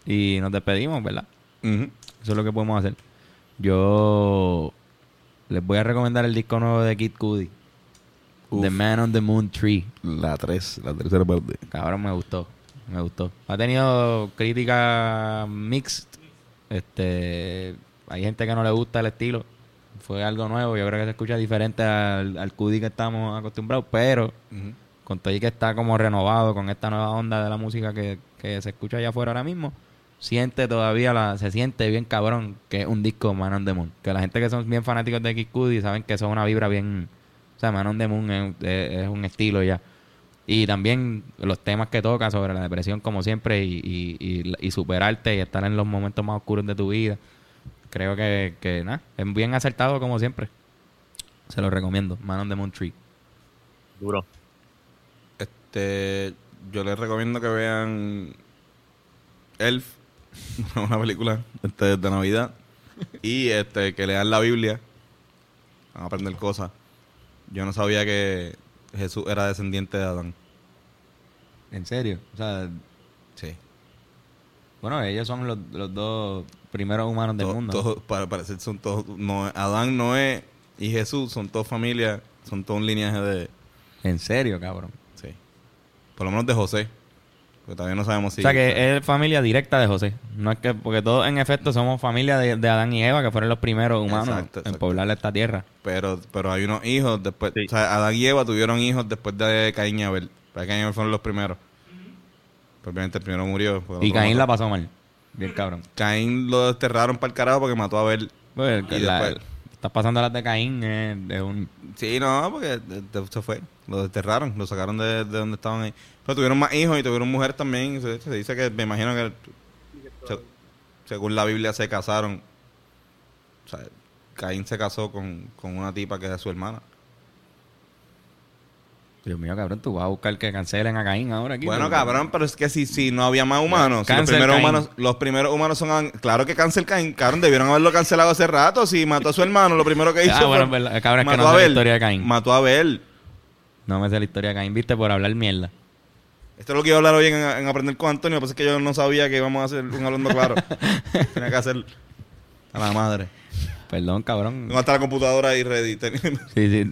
Y nos despedimos, ¿verdad? Eso es lo que podemos hacer. Yo... Les voy a recomendar el disco nuevo de Kid Cudi. Uf. The Man on the Moon Tree. La 3, la tercera parte. Cabrón, me gustó. Me gustó. Ha tenido crítica mixed. Este, hay gente que no le gusta el estilo. Fue algo nuevo. Yo creo que se escucha diferente al, al Cudi que estamos acostumbrados. Pero. Con todo y que está como renovado con esta nueva onda de la música que, se escucha allá afuera ahora mismo, siente todavía la, se siente bien cabrón que es un disco Man on the Moon. Que la gente que son bien fanáticos de Kid Cudi saben que eso es una vibra bien, o sea, Man on the Moon es, un estilo ya. Y también los temas que toca sobre la depresión como siempre y superarte y estar en los momentos más oscuros de tu vida. Creo que, que nada, es bien acertado como siempre. Se lo recomiendo, Man on the Moon Tree. Duro. Este, yo les recomiendo que vean Elf, una película este, de Navidad, y este que lean la Biblia, van a aprender cosas. Yo no sabía que Jesús era descendiente de Adán. ¿En serio? O sea, Sí. Bueno, ellos son los, los dos primeros humanos del Todo- mundo. todo- para parecer son todos, no, Adán, Noé y Jesús son todos familia, son todo un lineaje de, En serio, cabrón. Por lo menos de José, porque todavía no sabemos si. o sea, que es familia directa de José. No es que, porque todos en efecto somos familia de, de Adán y Eva, que fueron los primeros humanos Exacto, en poblar esta tierra. Pero, pero hay unos hijos después. Sí. O sea, Adán y Eva tuvieron hijos después de Caín y Abel. Pero Caín y Abel fueron los primeros. Pues, obviamente el primero murió. Y Caín mató. la pasó mal. Bien cabrón. Caín lo desterraron para el carajo porque mató a Abel. Pues, Y la- después- estás pasando las de Caín eh, de un... Sí, no, porque de- se fue. Lo desterraron, lo sacaron de, de donde estaban ahí. Pero tuvieron más hijos y tuvieron mujeres también. Se, se dice que, me imagino que, se- según la Biblia, se casaron. O sea, Caín se casó con, con una tipa que es su hermana. Dios mío, cabrón, tú vas a buscar que cancelen a Caín ahora aquí. Bueno, cabrón, pero es que si, si no había más humanos, si los primeros Caín. humanos, los primeros humanos son claro que cancel Caín, cabrón, debieron haberlo cancelado hace rato, si mató a su hermano, lo primero que hizo Ah, bueno, fue- es verdad, cabrón, es que no a la historia de Caín. Mató a Abel. No me sé la historia de Caín, viste, por hablar mierda. Esto es lo que iba a hablar hoy en, en Aprender con Antonio, pues es que yo no sabía que íbamos a hacer un hablando claro. Tenía que hacer a la madre. Perdón, cabrón. Tengo hasta la computadora ahí ready. Sí, sí.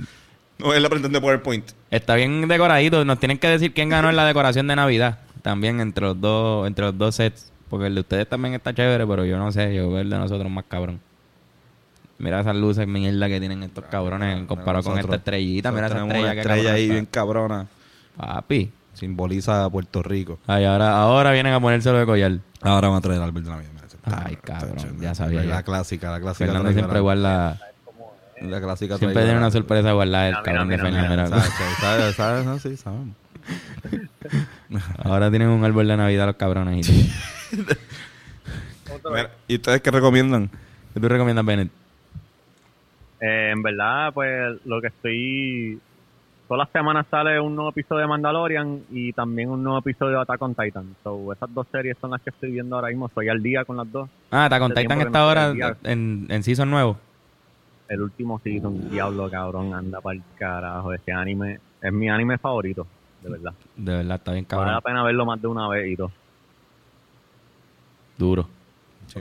no es la presentación de PowerPoint. Está bien decoradito. Nos tienen que decir quién ganó en la decoración de Navidad. También entre los dos, entre los dos sets. Porque el de ustedes también está chévere, pero yo no sé, yo veo el de nosotros más cabrón. Mira esas luces mierda que tienen estos cabrones comparado con esta estrellita. Mira esa estrella que una estrella ahí bien cabrona. Papi. Simboliza a Puerto Rico. Ay, ahora, ahora vienen a ponérselo de collar. Ahora vamos a traer al árbol de Navidad. mira, ese está- Ay, cabrón, ya sabía La clásica, la clásica. Fernando siempre guarda... La clásica Siempre tiene una sorpresa guardada el cabrón de Fernando. Sabes, no, sí, sabemos. Ahora tienen un árbol de Navidad los cabrones. ¿Y Mira, ¿Y ustedes qué recomiendan? ¿Qué tú recomiendas, Bennett? Eh, en verdad, pues lo que estoy. Todas las semanas sale un nuevo episodio de Mandalorian y también un nuevo episodio de Attack on Titan. So, esas dos series son las que estoy viendo ahora mismo. Estoy al día con las dos. Ah, Attack on Titan está ahora en, en season nuevo. el último season, Diablo, cabrón, anda para el carajo. Ese anime es mi anime favorito, de verdad. De verdad, está bien Vale la cabrón. pena verlo más de una vez y todo. Duro. Sí.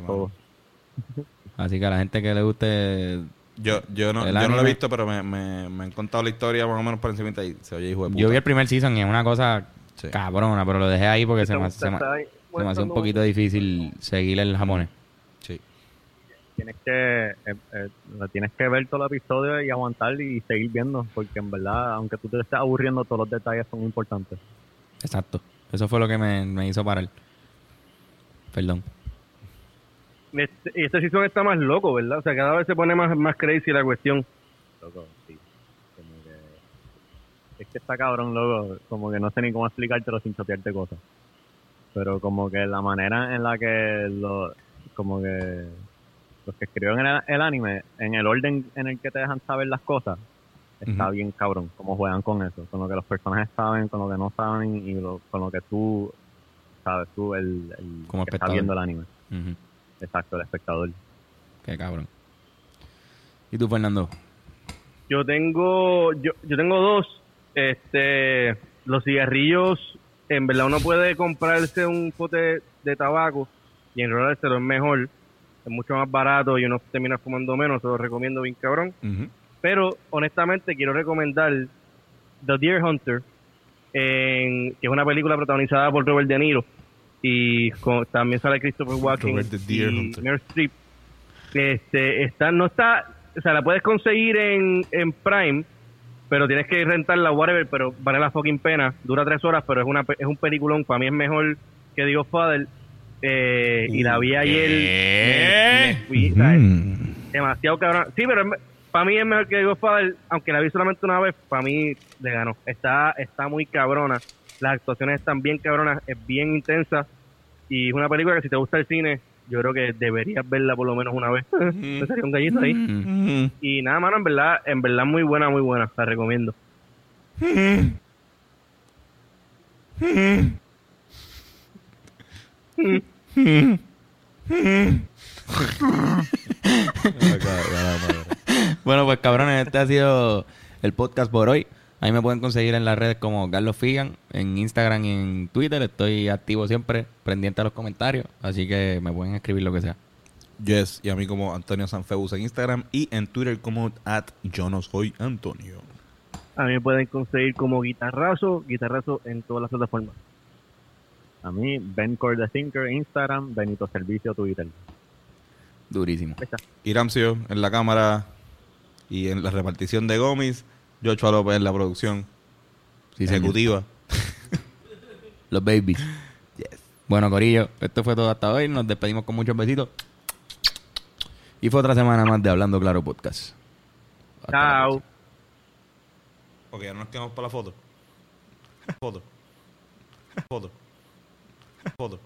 Así que a la gente que le guste... Yo, yo, no, yo no lo he visto, pero me, me, me han contado la historia más o menos por encima y se oye hijo de puta. Yo vi el primer season y es una cosa Sí. cabrona, pero lo dejé ahí porque se me, Está- se me- se hacía un poquito difícil seguir el japonés. Sí. Tienes que, eh, eh, tienes que ver todo el episodio y aguantar y seguir viendo, porque en verdad, aunque tú te estés aburriendo, todos los detalles son importantes. Exacto. Eso fue lo que me, me hizo parar. Perdón. Este, y este season está más loco, ¿verdad? O sea, cada vez se pone más, más crazy la cuestión. Loco, sí. Como que, es que está cabrón, loco. Como que no sé ni cómo explicártelo sin chotearte cosas. Pero como que la manera en la que lo, como que los que escribieron el, el anime, en el orden en el que te dejan saber las cosas, está bien cabrón. Cómo juegan con eso. Con lo que los personajes saben, con lo que no saben y lo- con lo que tú sabes, tú, el, el Como que está viendo el anime. Ujú. Exacto, el espectador. Qué cabrón. ¿Y tú, Fernando? Yo tengo, yo, yo tengo dos. Este, los cigarrillos, en verdad uno puede comprarse un pote de tabaco y enrolárselo es mejor, es mucho más barato y uno termina fumando menos, se lo recomiendo bien cabrón. Pero honestamente quiero recomendar The Deer Hunter, en- que es una película protagonizada por Robert De Niro y con- también sale Christopher Walken y. Meryl Streep. Este, está, no está, o sea, la puedes conseguir en, en Prime, pero tienes que rentarla, whatever, pero vale la fucking pena. Dura tres horas, pero es una es un peliculón. Para mí es mejor que The Godfather. Eh, y la vi ayer. me- me fui, ¿sabes? demasiado cabrón. Sí, pero para mí es mejor que Godfather, aunque la vi solamente una vez, para mí le ganó. Está, está muy cabrona. Las actuaciones están bien cabronas, es bien intensa. Y es una película que si te gusta el cine, yo creo que deberías verla por lo menos una vez. Me salió un gallito ahí. Mm. Y nada, mano, en verdad, en verdad muy buena, muy buena. La recomiendo. Bueno, pues cabrones, este ha sido el podcast por hoy. Ahí me pueden conseguir en las redes como Carlos Figan, en Instagram y en Twitter. Estoy activo siempre, pendiente a los comentarios. Así que me pueden escribir lo que sea. Yes, y a mí como Antonio Sanfeus en Instagram y en Twitter como at yo no soy Antonio. A mí me pueden conseguir como guitarrazo, guitarrazo en todas las plataformas. A mí, Ben Core the Thinker, Instagram, Benito Servicio, Twitter. Durísimo. Ahí está. Iramcio en la cámara y en la repartición de Gómez. Joshua López en la producción Sí, ejecutiva. Los babies. Bueno, Corillo, esto fue todo hasta hoy. Nos despedimos con muchos besitos. Y fue otra semana más de Hablando Claro Podcast. Hasta Chao. Ok, ya no nos quedamos para la foto. Foto. Foto. Foto.